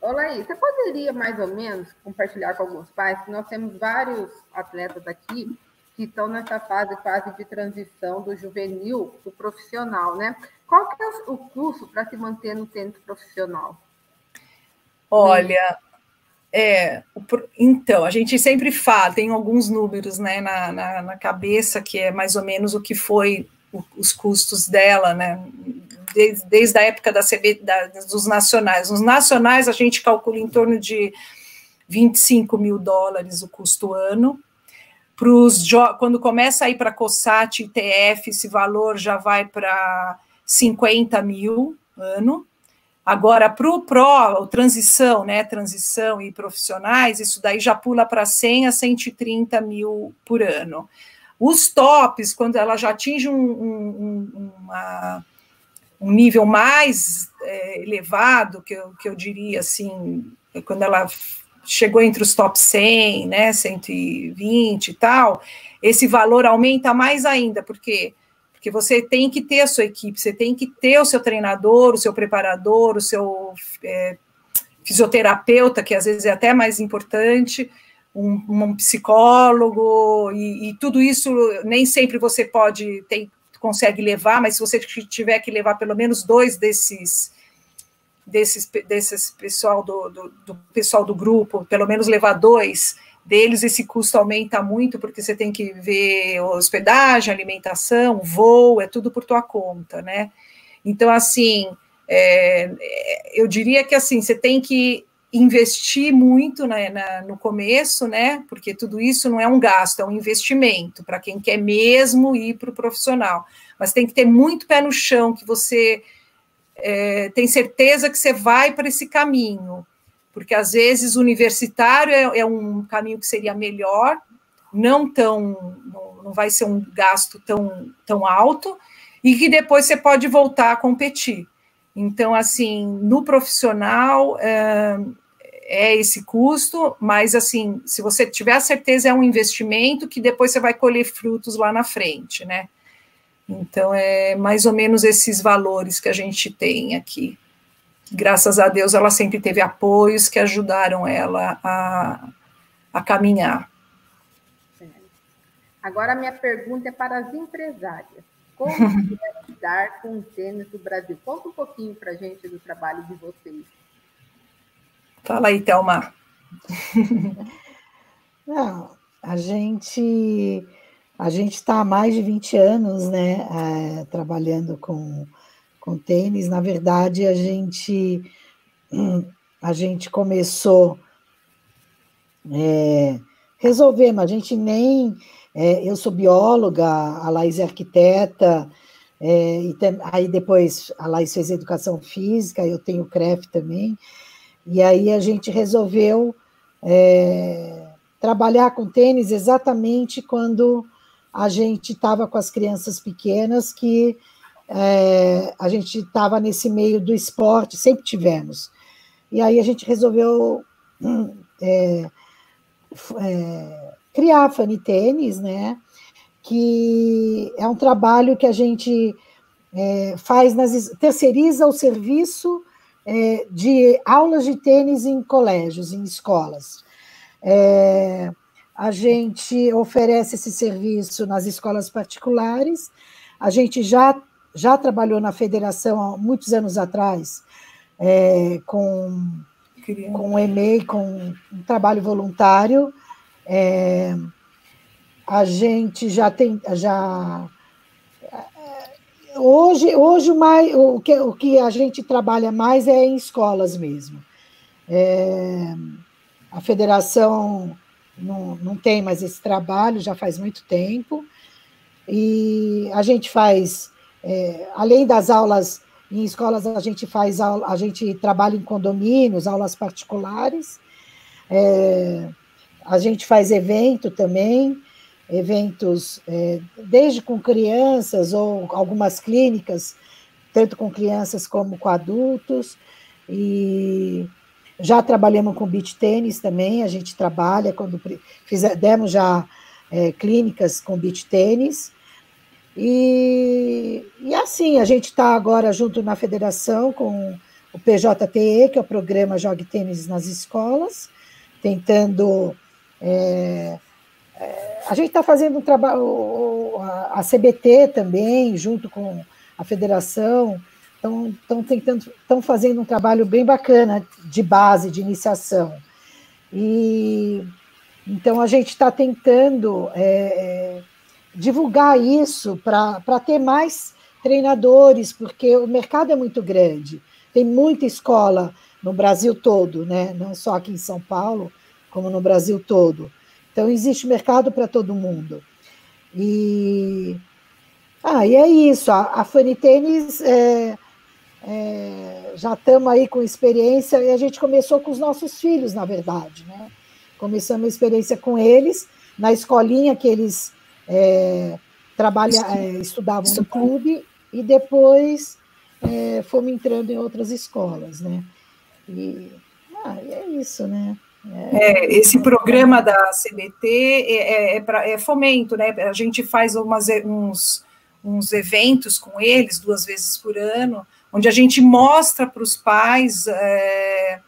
Olá aí, você poderia mais ou menos compartilhar com alguns pais que nós temos vários atletas aqui que estão nessa fase quase de transição do juvenil para o profissional, né? Qual que é o curso para se manter no tênis profissional? Olha, é, então, a gente sempre fala, tem alguns números né, na, na, na cabeça, que é mais ou menos o que foi o, os custos dela, né? Desde, desde a época da CB, da, dos nacionais. Nos nacionais, a gente calcula em torno de 25 mil dólares o custo ano, Pros, quando começa a ir para COSAT e TF, esse valor já vai para 50 mil ano. Agora, para o PRO, transição, né? Transição e profissionais, isso daí já pula para 100 a 130 mil por ano. Os tops, quando ela já atinge um, um, uma, um nível mais é, elevado, que eu, que eu diria assim, quando ela chegou entre os top 100, né, 120 e tal, esse valor aumenta mais ainda, porque porque você tem que ter a sua equipe, você tem que ter o seu treinador, o seu preparador, o seu é, fisioterapeuta, que às vezes é até mais importante, um, um psicólogo, e, e, tudo isso nem sempre você pode, tem, consegue levar, mas se você tiver que levar pelo menos dois desses desses, desses pessoal do, do, do, pessoal do grupo, pelo menos levar dois deles, esse custo aumenta muito, porque você tem que ver hospedagem, alimentação, voo, é tudo por tua conta, né? Então, assim, é, eu diria que assim, você tem que investir muito né, na, no começo, né? Porque tudo isso não é um gasto, é um investimento para quem quer mesmo ir para o profissional. Mas tem que ter muito pé no chão, que você é, tem certeza que você vai para esse caminho, porque às vezes universitário é, é, um caminho que seria melhor, não tão, não, não vai ser um gasto tão, tão alto, e que depois você pode voltar a competir. Então, assim, no profissional é, é esse custo, mas assim, se você tiver a certeza, é um investimento que depois você vai colher frutos lá na frente, né? Então, é mais ou menos esses valores que a gente tem aqui. Graças a Deus, ela sempre teve apoios que ajudaram ela a, a caminhar. Agora, a minha pergunta é para as empresárias. Como [LAUGHS] é lidar com o tênis do Brasil? Conta um pouquinho para a gente do trabalho de vocês. Fala aí, Thelma. [LAUGHS] Não, a gente a gente está há mais de 20 anos né, é, trabalhando com, com tênis. Na verdade, a gente, a gente começou é, resolvemos, a gente nem. É, eu sou bióloga, a Laís é arquiteta, é, e tem, aí depois a Laís fez educação física, eu tenho CREF também, e aí a gente resolveu é, trabalhar com tênis exatamente quando a gente estava com as crianças pequenas que é, a gente estava nesse meio do esporte, sempre tivemos. E aí a gente resolveu é, é, criar a Funny Tênis, né? Que é um trabalho que a gente é, faz, nas, terceiriza o serviço é, de aulas de tênis em colégios, em escolas. É, a gente oferece esse serviço nas escolas particulares. A gente já, já trabalhou na federação há muitos anos atrás, é, com, com o EMEI, com um trabalho voluntário. É, a gente já tem. Já, hoje, hoje mais, o, que, o que a gente trabalha mais é em escolas mesmo. É, a federação não, não tem mais esse trabalho, já faz muito tempo. E a gente faz, é, além das aulas em escolas, a gente faz aula, a gente trabalha em condomínios, aulas particulares. É, a gente faz evento também, eventos é, desde com crianças ou algumas clínicas tanto com crianças como com adultos. E já trabalhamos com beach tênis também, a gente trabalha quando fizer, demos já é, clínicas com beach tênis. E, e assim, a gente está agora junto na federação com o PJTE, que é o programa Jogue Tênis nas Escolas, tentando. É, é, a gente está fazendo um trabalho, a, a CBT também, junto com a federação, estão tentando, estão fazendo um trabalho bem bacana de base, de iniciação. E então a gente está tentando é, é, divulgar isso para ter mais treinadores, porque o mercado é muito grande. Tem muita escola no Brasil todo, né? não só aqui em São Paulo, como no Brasil todo. Então existe mercado para todo mundo. E ah, e é isso. A, a Funny Tênis é, é, já estamos aí com experiência, e a gente começou com os nossos filhos, na verdade, né? Começamos a experiência com eles, na escolinha que eles é, trabalha, é, estudavam no clube, e depois é, fomos entrando em outras escolas, né? E, ah, é isso, né? É, esse programa da CBT é, é, pra, é, fomento, né? A gente faz umas, uns, uns eventos com eles duas vezes por ano, onde a gente mostra para os pais é,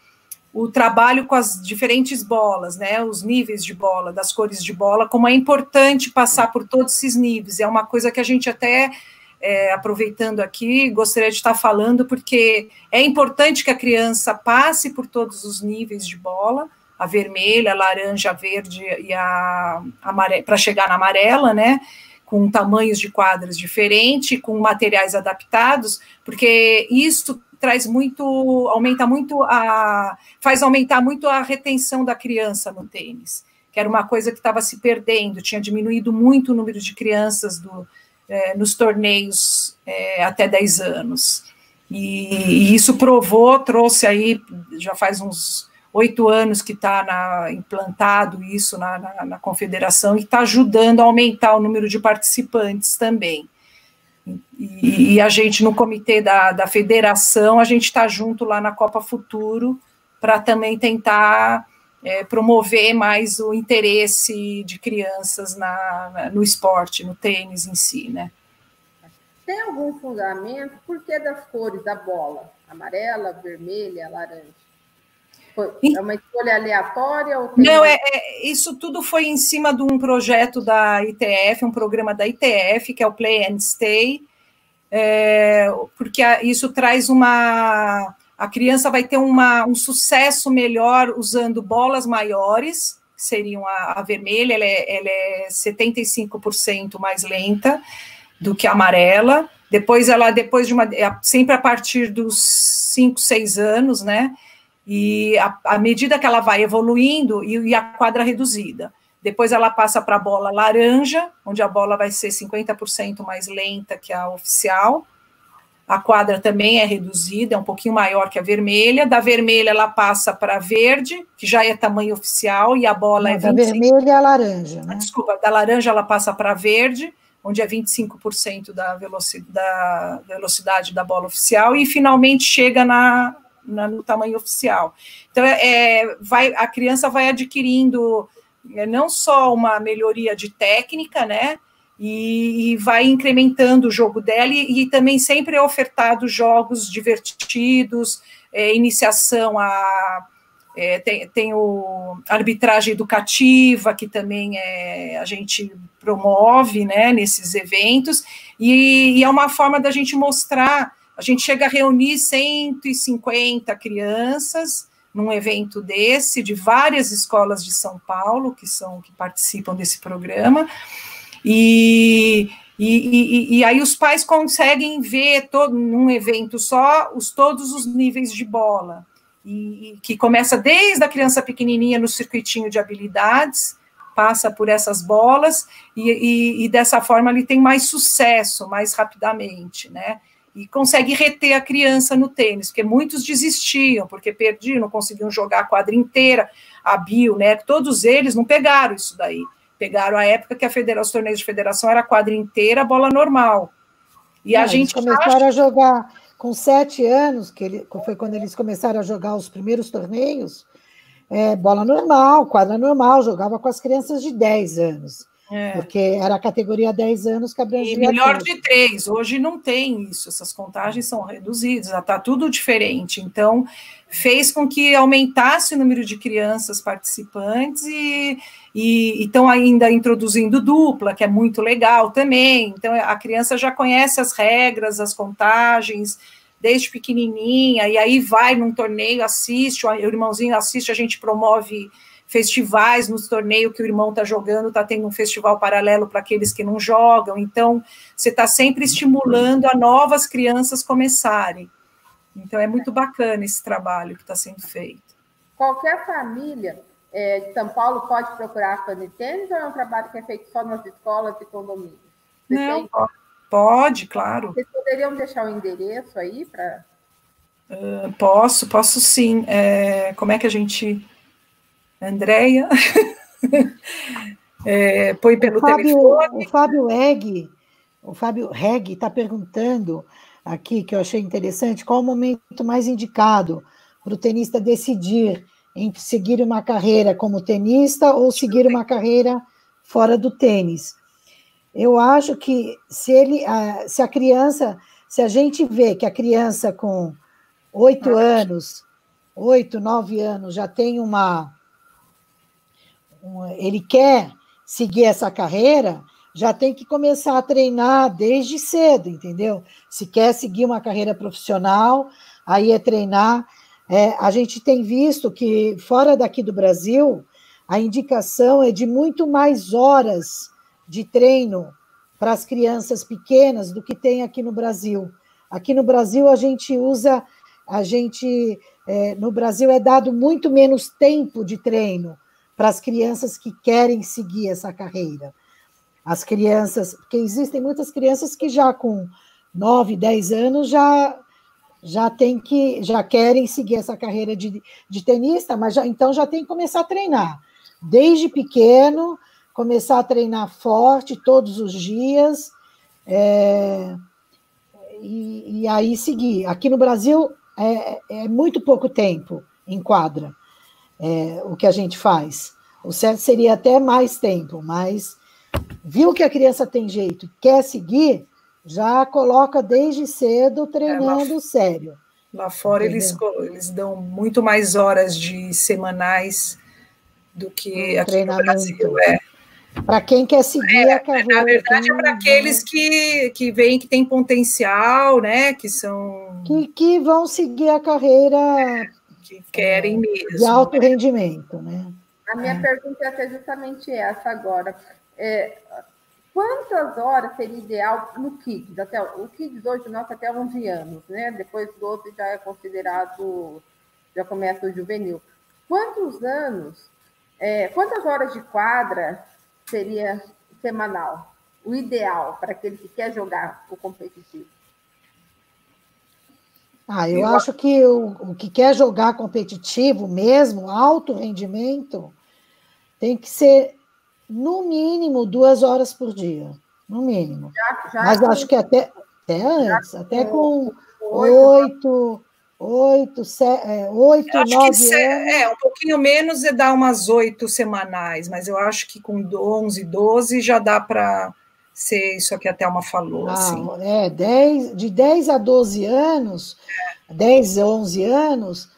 o trabalho com as diferentes bolas, né, os níveis de bola, das cores de bola, como é importante passar por todos esses níveis. É uma coisa que a gente até é, aproveitando aqui, gostaria de estar falando, porque é importante que a criança passe por todos os níveis de bola, a vermelha, a laranja, a verde e a amarela, para chegar na amarela, né? Com tamanhos de quadras diferentes, com materiais adaptados, porque isso traz muito, aumenta muito a, faz aumentar muito a retenção da criança no tênis, que era uma coisa que estava se perdendo, tinha diminuído muito o número de crianças do, é, nos torneios é, até 10 anos. E, e, isso provou, trouxe aí, já faz uns oito anos que está implantado isso na, na, na confederação e está ajudando a aumentar o número de participantes também. E, e a gente, no comitê da, da federação, a gente está junto lá na Copa Futuro para também tentar é, promover mais o interesse de crianças na, no esporte, no tênis em si, né? Tem algum fundamento? Por que das cores da bola? Amarela, vermelha, laranja? É uma escolha aleatória? Ou Não, é, é, isso tudo foi em cima de um projeto da ITF, um programa da ITF, que é o Play and Stay, é, porque a, isso traz uma. A criança vai ter uma, um sucesso melhor usando bolas maiores, que seriam a, a vermelha, ela é, ela é 75% mais lenta do que a amarela. Depois ela, depois de uma. É sempre a partir dos 5, 6 anos, né? E à medida que ela vai evoluindo e, e a quadra reduzida. Depois ela passa para a bola laranja, onde a bola vai ser 50% mais lenta que a oficial. A quadra também é reduzida, é um pouquinho maior que a vermelha. Da vermelha ela passa para verde, que já é tamanho oficial, e a bola Não, é 25%. Da vermelha é a laranja, né? Desculpa, da laranja ela passa para verde, onde é 25% da velocidade, da velocidade da bola oficial, e finalmente chega na, no tamanho oficial. Então, é, é, vai, a criança vai adquirindo é, não só uma melhoria de técnica, né? E, e vai incrementando o jogo dela, e, e, também sempre é ofertado jogos divertidos, é, iniciação a. É, tem, tem o arbitragem educativa, que também é, a gente promove né, nesses eventos, e, e é uma forma da gente mostrar a gente chega a reunir 150 crianças num evento desse, de várias escolas de São Paulo que são que participam desse programa, e, e, e, e aí os pais conseguem ver todo, num evento só os, todos os níveis de bola, e, que começa desde a criança pequenininha no circuitinho de habilidades, passa por essas bolas, e, e dessa forma ele tem mais sucesso mais rapidamente, né? E consegue reter a criança no tênis, porque muitos desistiam, porque perdiam, não conseguiam jogar a quadra inteira, a Bio, né, todos eles não pegaram isso daí, pegaram a época que a federação, os torneios de federação era quadra inteira, bola normal, E a gente começaram acha... a jogar com sete anos, que ele, foi quando eles começaram a jogar os primeiros torneios, é, bola normal, quadra normal, jogava com as crianças de 10 anos. É. Porque era a categoria 10 anos que abrangia. E melhor de três. Hoje não tem isso, essas contagens são reduzidas, está tudo diferente. Então, fez com que aumentasse o número de crianças participantes e estão ainda introduzindo dupla, que é muito legal também. Então, a criança já conhece as regras, as contagens, desde pequenininha, e aí vai num torneio, assiste, o irmãozinho assiste, a gente promove festivais nos torneios que o irmão está jogando, está tendo um festival paralelo para aqueles que não jogam. Então, você está sempre estimulando a novas crianças começarem. Então, é muito bacana esse trabalho que está sendo feito. Qualquer família é, de São Paulo pode procurar a Fanny Tênis ou é um trabalho que é feito só nas escolas e condomínios? Você não, tem... pode, claro. Vocês poderiam deixar o endereço aí para. Uh, posso, posso sim. É, como é que a gente Andréia. [LAUGHS] é, põe pelo o Fábio, telefone. O Fábio Reg, o Fábio Reg está perguntando aqui, que eu achei interessante, qual o momento mais indicado para o tenista decidir em seguir uma carreira como tenista ou seguir uma carreira fora do tênis. Eu acho que se ele, se a criança, se a gente vê que a criança com oito anos, oito, nove anos já tem uma ele quer seguir essa carreira, já tem que começar a treinar desde cedo, entendeu? Se quer seguir uma carreira profissional, aí é treinar. É, a gente tem visto que fora daqui do Brasil, a indicação é de muito mais horas de treino para as crianças pequenas do que tem aqui no Brasil. Aqui no Brasil a gente usa, a gente é, no Brasil é dado muito menos tempo de treino para as crianças que querem seguir essa carreira. As crianças, porque existem muitas crianças que já com 9, 10 anos já já tem que já querem seguir essa carreira de, de tenista, mas já, então já tem que começar a treinar. Desde pequeno, começar a treinar forte todos os dias, é, e, e, aí seguir. Aqui no Brasil é, é muito pouco tempo em quadra é, o que a gente faz. O certo seria até mais tempo, mas viu que a criança tem jeito, quer seguir, já coloca desde cedo treinando é, lá, sério. Lá fora eles, eles dão muito mais horas de semanais do que aqui no Brasil. É. Para quem quer seguir é, a carreira. Na verdade, é para aqueles que, que veem que tem potencial, né? Que são. Que, que vão seguir a carreira que querem mesmo. De alto rendimento, né? A minha é. pergunta é justamente essa agora. É, quantas horas seria ideal no Kids? Até, o Kids hoje nosso até 11 anos, né? Depois 12 já é considerado, já começa o juvenil. Quantos anos, é, quantas horas de quadra seria semanal? O ideal para aquele que quer jogar o competitivo? Ah, eu, eu acho que o, o, que quer jogar competitivo mesmo, alto rendimento, tem que ser no mínimo duas horas por dia. No mínimo. Já, já Mas acho que até, até antes, até com oito, oito, é, oito, nove anos. É, um pouquinho menos é dar umas oito semanais, mas eu acho que com 11, 12 já dá para ser isso que a Thelma falou. Ah, assim. É, 10, de 10 a 12 anos, é. 10 a 11 anos,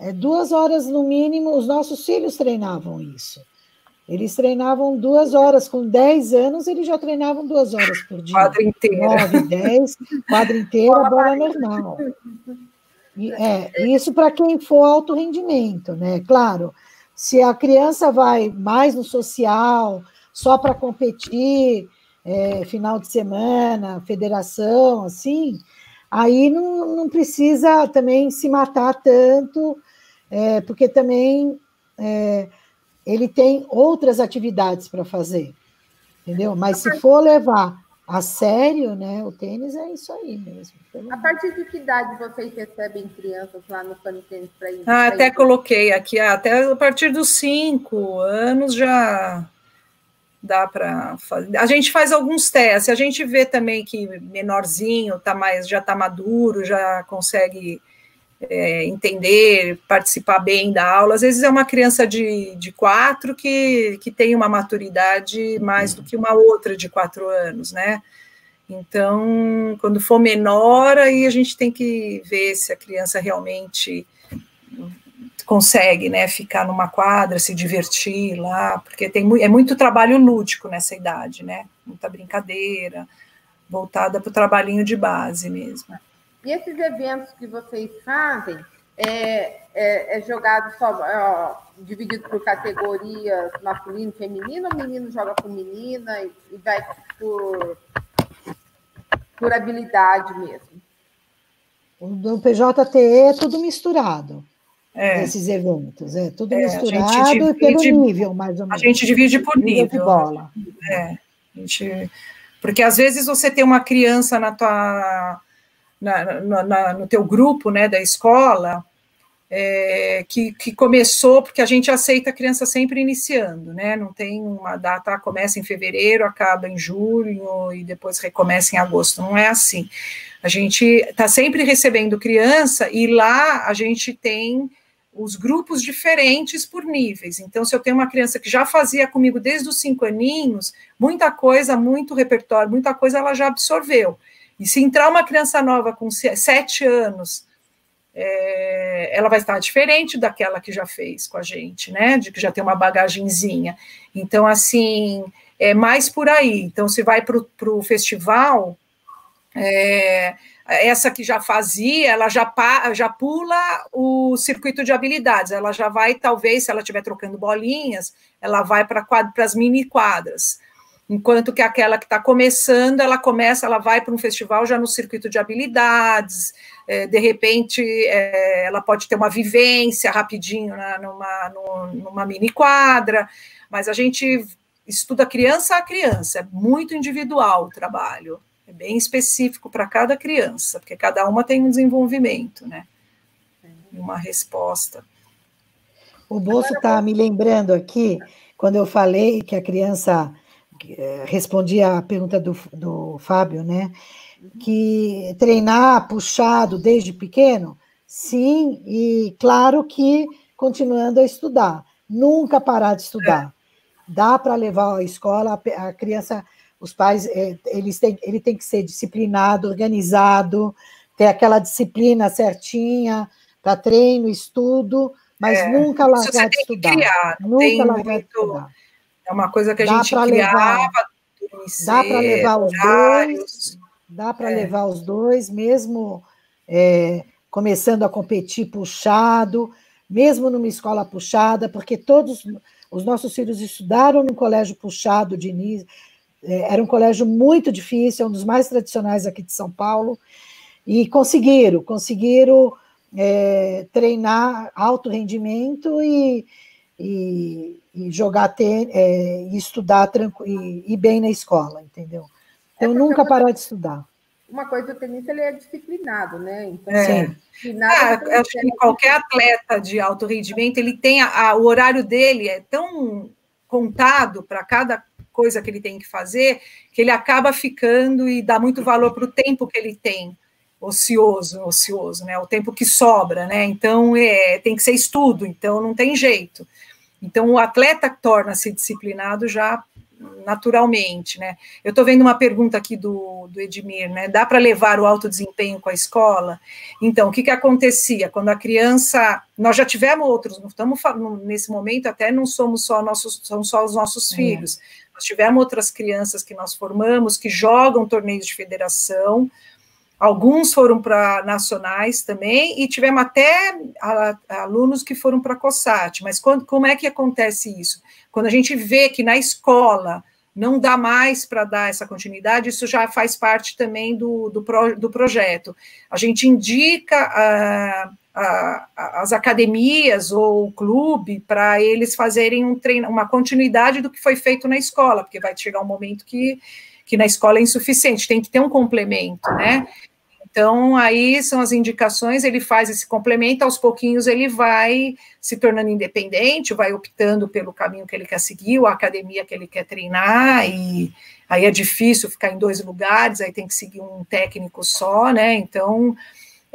é, duas horas no mínimo, os nossos filhos treinavam isso. Eles treinavam duas horas, com 10 anos, eles já treinavam duas horas por dia. Quadra inteira. 9, 10, quadra inteira, bola normal. E, é, isso para quem for alto rendimento, né? Claro, se a criança vai mais no social, só para competir, é, final de semana, federação, assim, aí não, não precisa também se matar tanto, é, porque também é, ele tem outras atividades para fazer, entendeu? Mas se for levar a sério, né, o tênis é isso aí mesmo. A partir de que idade vocês recebem crianças lá no Funny Tênis para ir? Ah, até coloquei aqui, até a partir dos cinco anos já dá para fazer. A gente faz alguns testes, a gente vê também que menorzinho tá mais, já está maduro, já consegue é, entender, participar bem da aula. Às vezes é uma criança de, de quatro que, que tem uma maturidade mais do que uma outra de quatro anos, né? Então, quando for menor, aí a gente tem que ver se a criança realmente consegue, né, ficar numa quadra, se divertir lá, porque tem é muito trabalho lúdico nessa idade, né? Muita brincadeira, voltada para o trabalhinho de base mesmo. E esses eventos que vocês fazem é, é, é jogado só ó, dividido por categorias masculino e feminino, ou menino joga com menina e, e vai por, por habilidade mesmo? O PJTE é tudo misturado. É. Esses eventos, é tudo é, misturado divide, pelo nível, mais ou menos. A gente divide por nível. nível de bola. É, gente, porque às vezes você tem uma criança na tua na, na, no teu grupo né, da escola, é, que, que, começou, porque a gente aceita a criança sempre iniciando, né? Não tem uma data, começa em fevereiro, acaba em julho e depois recomeça em agosto. Não é assim. A gente está sempre recebendo criança e lá a gente tem os grupos diferentes por níveis. Então, se eu tenho uma criança que já fazia comigo desde os cinco aninhos, muita coisa, muito repertório, muita coisa ela já absorveu. E se entrar uma criança nova com sete anos, é, ela vai estar diferente daquela que já fez com a gente, né? De que já tem uma bagagenzinha. Então, assim, é mais por aí. Então, se vai para o festival, é, essa que já fazia, ela já, já pula o circuito de habilidades, ela já vai, talvez, se ela estiver trocando bolinhas, ela vai para as mini quadras. Enquanto que aquela que está começando, ela começa, ela vai para um festival já no circuito de habilidades, é, de repente é, ela pode ter uma vivência rapidinho na, numa, numa mini quadra, mas a gente estuda criança a criança, é muito individual o trabalho, é bem específico para cada criança, porque cada uma tem um desenvolvimento, né? Uma resposta. O Bolso está me lembrando aqui, quando eu falei que a criança eh, respondi à pergunta do, do Fábio, né? Que treinar puxado desde pequeno, sim, e claro que continuando a estudar, nunca parar de estudar. Dá para levar à escola, a criança, os pais, eh, eles têm, ele tem que ser disciplinado, organizado, ter aquela disciplina certinha para treino, estudo, mas é, nunca largar de estudar. Criar, nunca largar muito... de estudar é uma coisa que a dá gente criava. Levar, dá para levar os dois. Dá para é. levar os dois, mesmo é, começando a competir puxado, mesmo numa escola puxada, porque todos os nossos filhos estudaram no colégio puxado de início. É, era um colégio muito difícil, é um dos mais tradicionais aqui de São Paulo, e conseguiram, conseguiram é, treinar alto rendimento e, e, e jogar ter, é, e estudar e ir bem na escola, entendeu? Então, é nunca parar de estudar. Uma coisa, o tenista ele é disciplinado, né? Então, é. Ah, acho que qualquer atleta de alto rendimento, ele tem a, a, o horário dele é tão contado para cada coisa que ele tem que fazer, que ele acaba ficando e dá muito valor para o tempo que ele tem ocioso, ocioso, né? O tempo que sobra, né? Então é, tem que ser estudo, então não tem jeito. Então, o atleta torna-se disciplinado já naturalmente, né? Eu estou vendo uma pergunta aqui do, do Edmir, né? Dá para levar o alto desempenho com a escola? Então, o que, que acontecia? Quando a criança. Nós já tivemos outros, não estamos falando, nesse momento, até não somos só nossos, são só os nossos é. filhos. Nós tivemos outras crianças que nós formamos que jogam torneios de federação, Alguns foram para nacionais também, e tivemos até alunos que foram para COSAT. Mas quando, como é que acontece isso? Quando a gente vê que na escola não dá mais para dar essa continuidade, isso já faz parte também do, do, pro, do projeto. A gente indica as academias ou o clube para eles fazerem um treino, uma continuidade do que foi feito na escola, porque vai chegar um momento que que na escola é insuficiente, tem que ter um complemento, né? Então, aí são as indicações, ele faz esse complemento, aos pouquinhos ele vai se tornando independente, vai optando pelo caminho que ele quer seguir, a academia que ele quer treinar, e aí é difícil ficar em dois lugares, aí tem que seguir um técnico só, né? Então,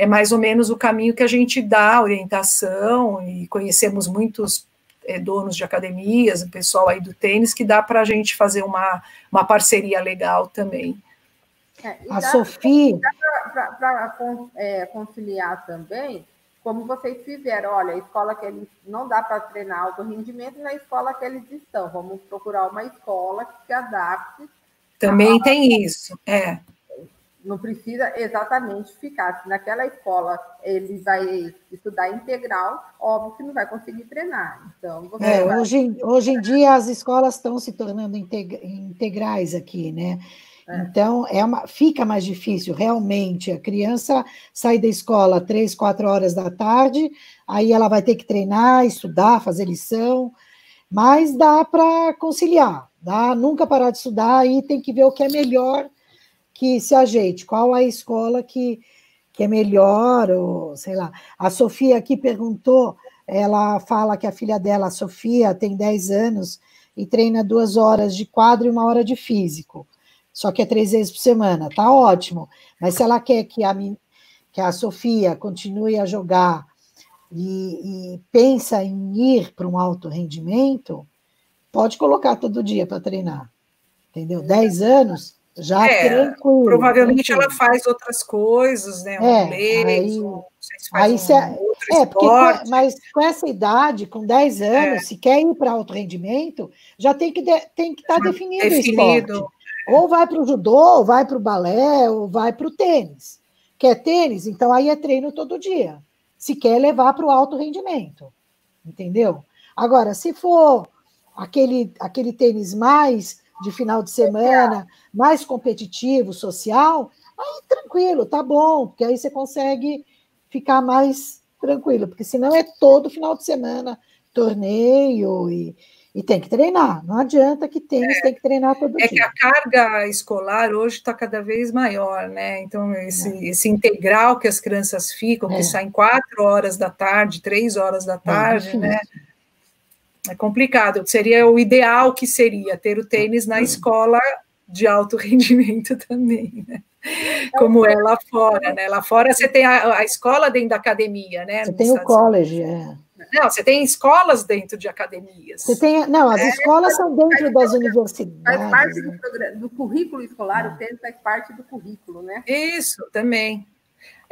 é mais ou menos o caminho que a gente dá orientação, e conhecemos muitos é, donos de academias, o pessoal aí do tênis, que dá para a gente fazer uma, uma parceria legal também. É, a Sofia. Para é, conciliar também, como vocês fizeram, olha, a escola que eles não dá para treinar alto rendimento na escola que eles estão. Vamos procurar uma escola que se adapte. Também tem isso, é não precisa exatamente ficar. Se naquela escola ele vai estudar integral, óbvio que não vai conseguir treinar. Então, é, vai... hoje, hoje em dia as escolas estão se tornando integrais aqui, né? É. Então, é uma, fica mais difícil, realmente. A criança sai da escola três, quatro horas da tarde, aí ela vai ter que treinar, estudar, fazer lição, mas dá para conciliar, dá nunca parar de estudar e tem que ver o que é melhor que se ajeite, qual a escola que, que é melhor, ou sei lá. A Sofia aqui perguntou, ela fala que a filha dela, a Sofia, tem 10 anos e treina duas horas de quadro e uma hora de físico. Só que é três vezes por semana, tá ótimo. Mas se ela quer que a, que a Sofia continue a jogar e, e pensa em ir para um alto rendimento, pode colocar todo dia para treinar. Entendeu? 10 anos, já é, tranquilo. Provavelmente tranquilo. ela faz outras coisas, né? Um é, aí, um, aí se, é, é porque mas com essa idade, com 10 anos, é. se quer ir para alto rendimento, já tem que de, tem que estar tá definido, definido. o esporte. Ou vai para o judô, ou vai para o balé, ou vai para o tênis. Quer tênis? Então aí é treino todo dia. Se quer levar para o alto rendimento. Entendeu? Agora, se for aquele, aquele tênis mais de final de semana, mais competitivo, social, aí tranquilo, tá bom, porque aí você consegue ficar mais tranquilo, porque senão é todo final de semana torneio e, e tem que treinar. Não adianta que tênis é, tem que treinar todo é dia. É que a carga escolar hoje está cada vez maior, né? Então, esse, é. esse integral que as crianças ficam, é. que saem quatro horas da tarde, três horas da é, tarde, né? É complicado. Seria o ideal que seria ter o tênis na escola de alto [LAUGHS] rendimento também, né? Como é lá fora, né? Lá fora você tem a, a escola dentro da academia, né? Você tem o college, é. Não, você tem escolas dentro de academias. Você tem, não, as é, escolas são dentro das universidades. Faz parte do, do currículo escolar, o tênis faz parte do currículo, né? Isso, também.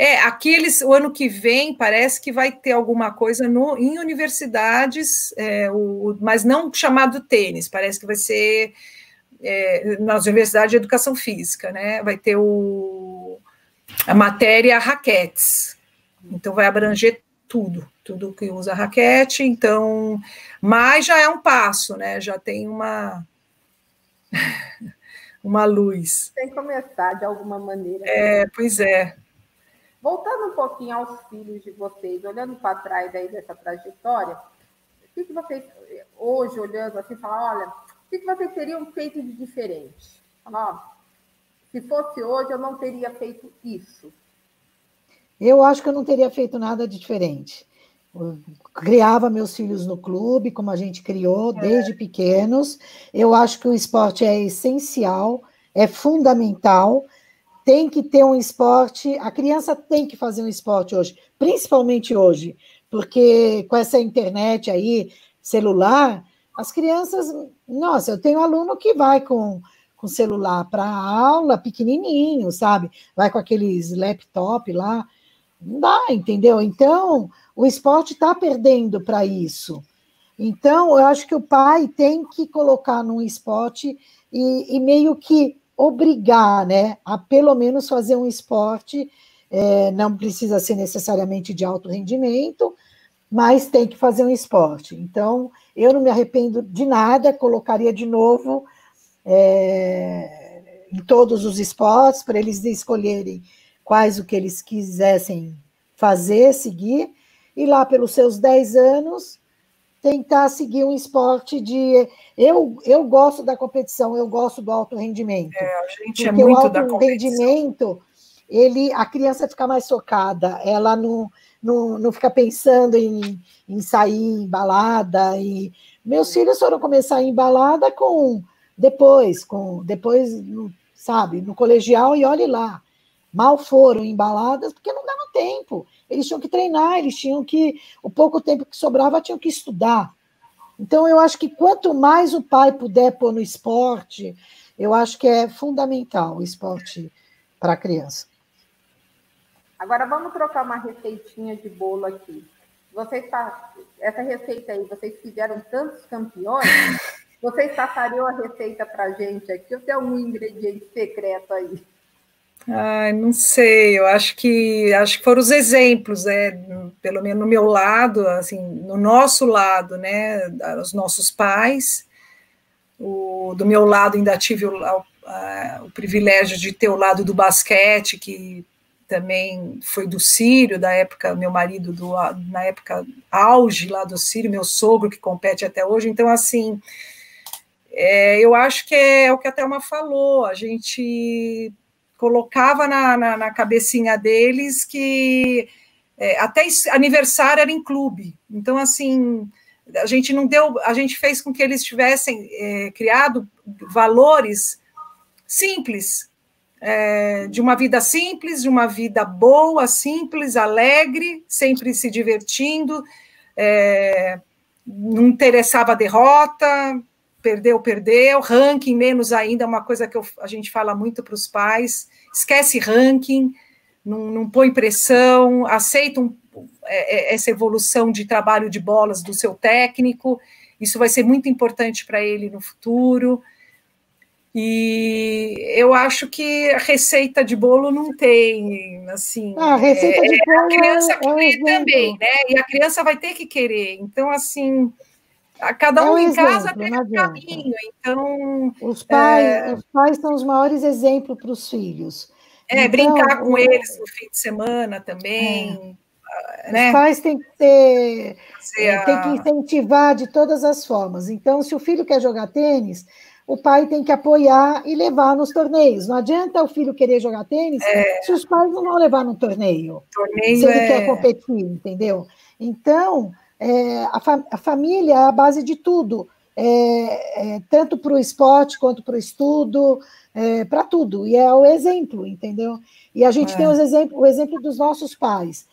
É, aqui eles, o ano que vem parece que vai ter alguma coisa no, em universidades, é, o, mas não chamado tênis, parece que vai ser é, nas universidades de educação física, né? Vai ter o, a matéria raquetes, então vai abranger tudo, tudo que usa raquete, então, mas já é um passo, né? Já tem uma [LAUGHS] uma luz. Tem que começar de alguma maneira. É, pois é. Voltando um pouquinho aos filhos de vocês, olhando para trás aí dessa trajetória, o que, que vocês, hoje, olhando assim, falam, olha, o que, que vocês teriam feito de diferente? Falar, se fosse hoje, eu não teria feito isso. Eu acho que eu não teria feito nada de diferente. Eu criava meus filhos no clube, como a gente criou é. desde pequenos. Eu acho que o esporte é essencial, é fundamental tem que ter um esporte, a criança tem que fazer um esporte hoje, principalmente hoje, porque com essa internet aí, celular, as crianças, nossa, eu tenho aluno que vai com, com celular para aula pequenininho, sabe? Vai com aqueles laptop lá, não dá, entendeu? Então, o esporte está perdendo para isso. Então, eu acho que o pai tem que colocar num esporte e, e meio que obrigar né, a pelo menos fazer um esporte, é, não precisa ser necessariamente de alto rendimento, mas tem que fazer um esporte. Então, eu não me arrependo de nada, colocaria de novo é, em todos os esportes, para eles escolherem quais o que eles quisessem fazer, seguir, e lá pelos seus 10 anos, tentar seguir um esporte de. Eu, eu gosto da competição, eu gosto do alto rendimento. É, a gente é muito o alto rendimento ele, a criança fica mais focada, ela não, não, não fica pensando em, em sair embalada. E meus filhos foram começar a embalada com depois, com depois, sabe, no colegial e olhe lá. Mal foram embaladas porque não dava tempo. Eles tinham que treinar, eles tinham que. O pouco tempo que sobrava tinham que estudar. Então, eu acho que quanto mais o pai puder pôr no esporte, eu acho que é fundamental o esporte para a criança. Agora vamos trocar uma receitinha de bolo aqui. Vocês essa receita aí, vocês fizeram tantos campeões, [LAUGHS] vocês passariam a receita para a gente aqui ou tem algum ingrediente secreto aí? Ai, não sei, eu acho que acho que foram os exemplos, né? Pelo menos no meu lado, assim, no nosso lado, né? Os nossos pais. O, do meu lado ainda tive o, a, o privilégio de ter o lado do basquete, que também foi do Sírio, da época, meu marido, do, na época auge lá do Sírio, meu sogro que compete até hoje. Então, assim, é, eu acho que é o que a Thelma falou, a gente colocava na, na, na cabecinha deles que é, até aniversário era em clube. Então, assim, a gente não deu, a gente fez com que eles tivessem é, criado valores simples, é, de uma vida simples, de uma vida boa, simples, alegre, sempre se divertindo, é, não interessava a derrota, perdeu, perdeu, ranking menos ainda, é uma coisa que eu, a gente fala muito para os pais, esquece ranking, não, não põe pressão, aceita um, é, é, essa evolução de trabalho de bolas do seu técnico, isso vai ser muito importante para ele no futuro, e eu acho que a receita de bolo não tem, assim. Ah, a receita de bolo. É, a criança é, quer também, né? E a criança vai ter que querer. Então, assim, cada um, um em exemplo, casa tem um caminho. Então. Os pais, é... os pais são os maiores exemplos para os filhos. É, então, brincar com o... eles no fim de semana também. É. Né? Os pais têm que ter. A... Tem que incentivar de todas as formas. Então, se o filho quer jogar tênis o pai tem que apoiar e levar nos torneios. Não adianta o filho querer jogar tênis é. se os pais não vão levar no torneio. torneio se ele é... quer competir, entendeu? Então, é, a, fa a, família é a base de tudo, é, é tanto para o esporte quanto para o estudo, é, para tudo. E é o exemplo, entendeu? E a gente tem os exemplo, o exemplo dos nossos pais.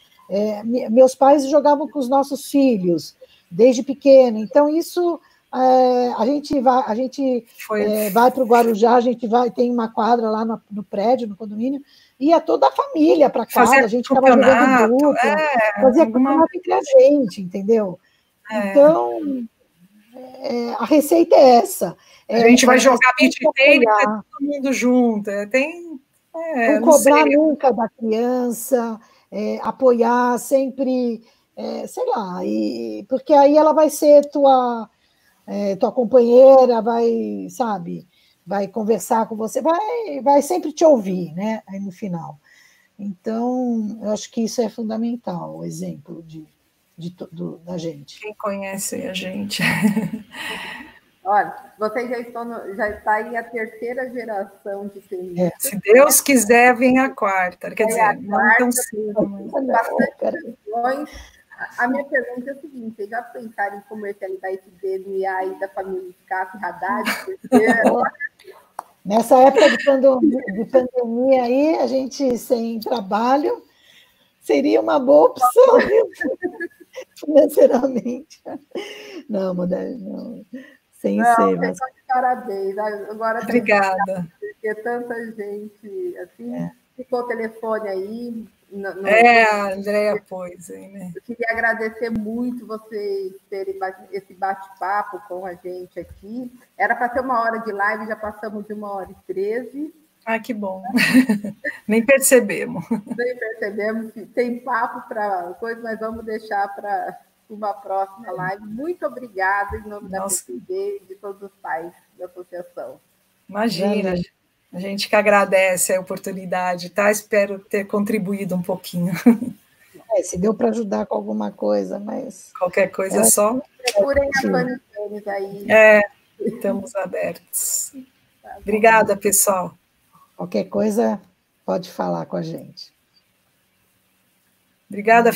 meus pais jogavam com os nossos filhos desde pequeno, então isso é, a gente vai, a gente é, vai para o Guarujá, a gente vai, tem uma quadra lá no, no prédio, no condomínio, ia toda a família para casa, a gente ficava jogando grupo, é, fazia alguma... entre a gente, entendeu? É. Então, é, a receita é essa. a gente vai jogar beat tênis, todo mundo junto, tem... não cobrar nunca da criança, apoiar sempre, sei lá, e, porque aí ela vai ser tua é, tua companheira vai, sabe, vai conversar com você, vai, vai sempre te ouvir, né? Aí no final. Então, eu acho que isso é fundamental, o exemplo de, de, do, da gente. Quem conhece a gente. [LAUGHS] Olha, você já, estão no, já está aí a terceira geração de tenistas. É. Se Deus quiser, vem a quarta. Quer é dizer, não tão cedo. Mas... A minha pergunta é a seguinte: vocês já pensaram em comercializar esse DNA aí da família Scaff Haddad? [LAUGHS] Nessa época de pandemia, de pandemia aí, a gente sem trabalho seria uma boa opção [LAUGHS] financeiramente. Não, Modéstia, não. Sem não, ser. Mas... Parabéns. Agora Obrigada. Porque tanta gente assim, é. ficou o telefone aí, no, no... É, a Andréia pôs aí, né? Eu queria agradecer muito vocês terem esse bate-papo com a gente aqui. Era para ser uma hora de live, já passamos de uma hora e treze. Ah, que bom. [LAUGHS] Nem percebemos. Nem percebemos que tem papo para coisa, mas vamos deixar para uma próxima live. Muito obrigada em nome Nossa. da PCD e de todos os pais da associação. Imagina, a gente que agradece a oportunidade, tá? Espero ter contribuído um pouquinho. [LAUGHS] É, se deu para ajudar com alguma coisa, mas. Qualquer coisa é só. Procurem a Fanny aí. É, estamos abertos. Tá Obrigada, pessoal. Qualquer coisa, pode falar com a gente. Obrigada,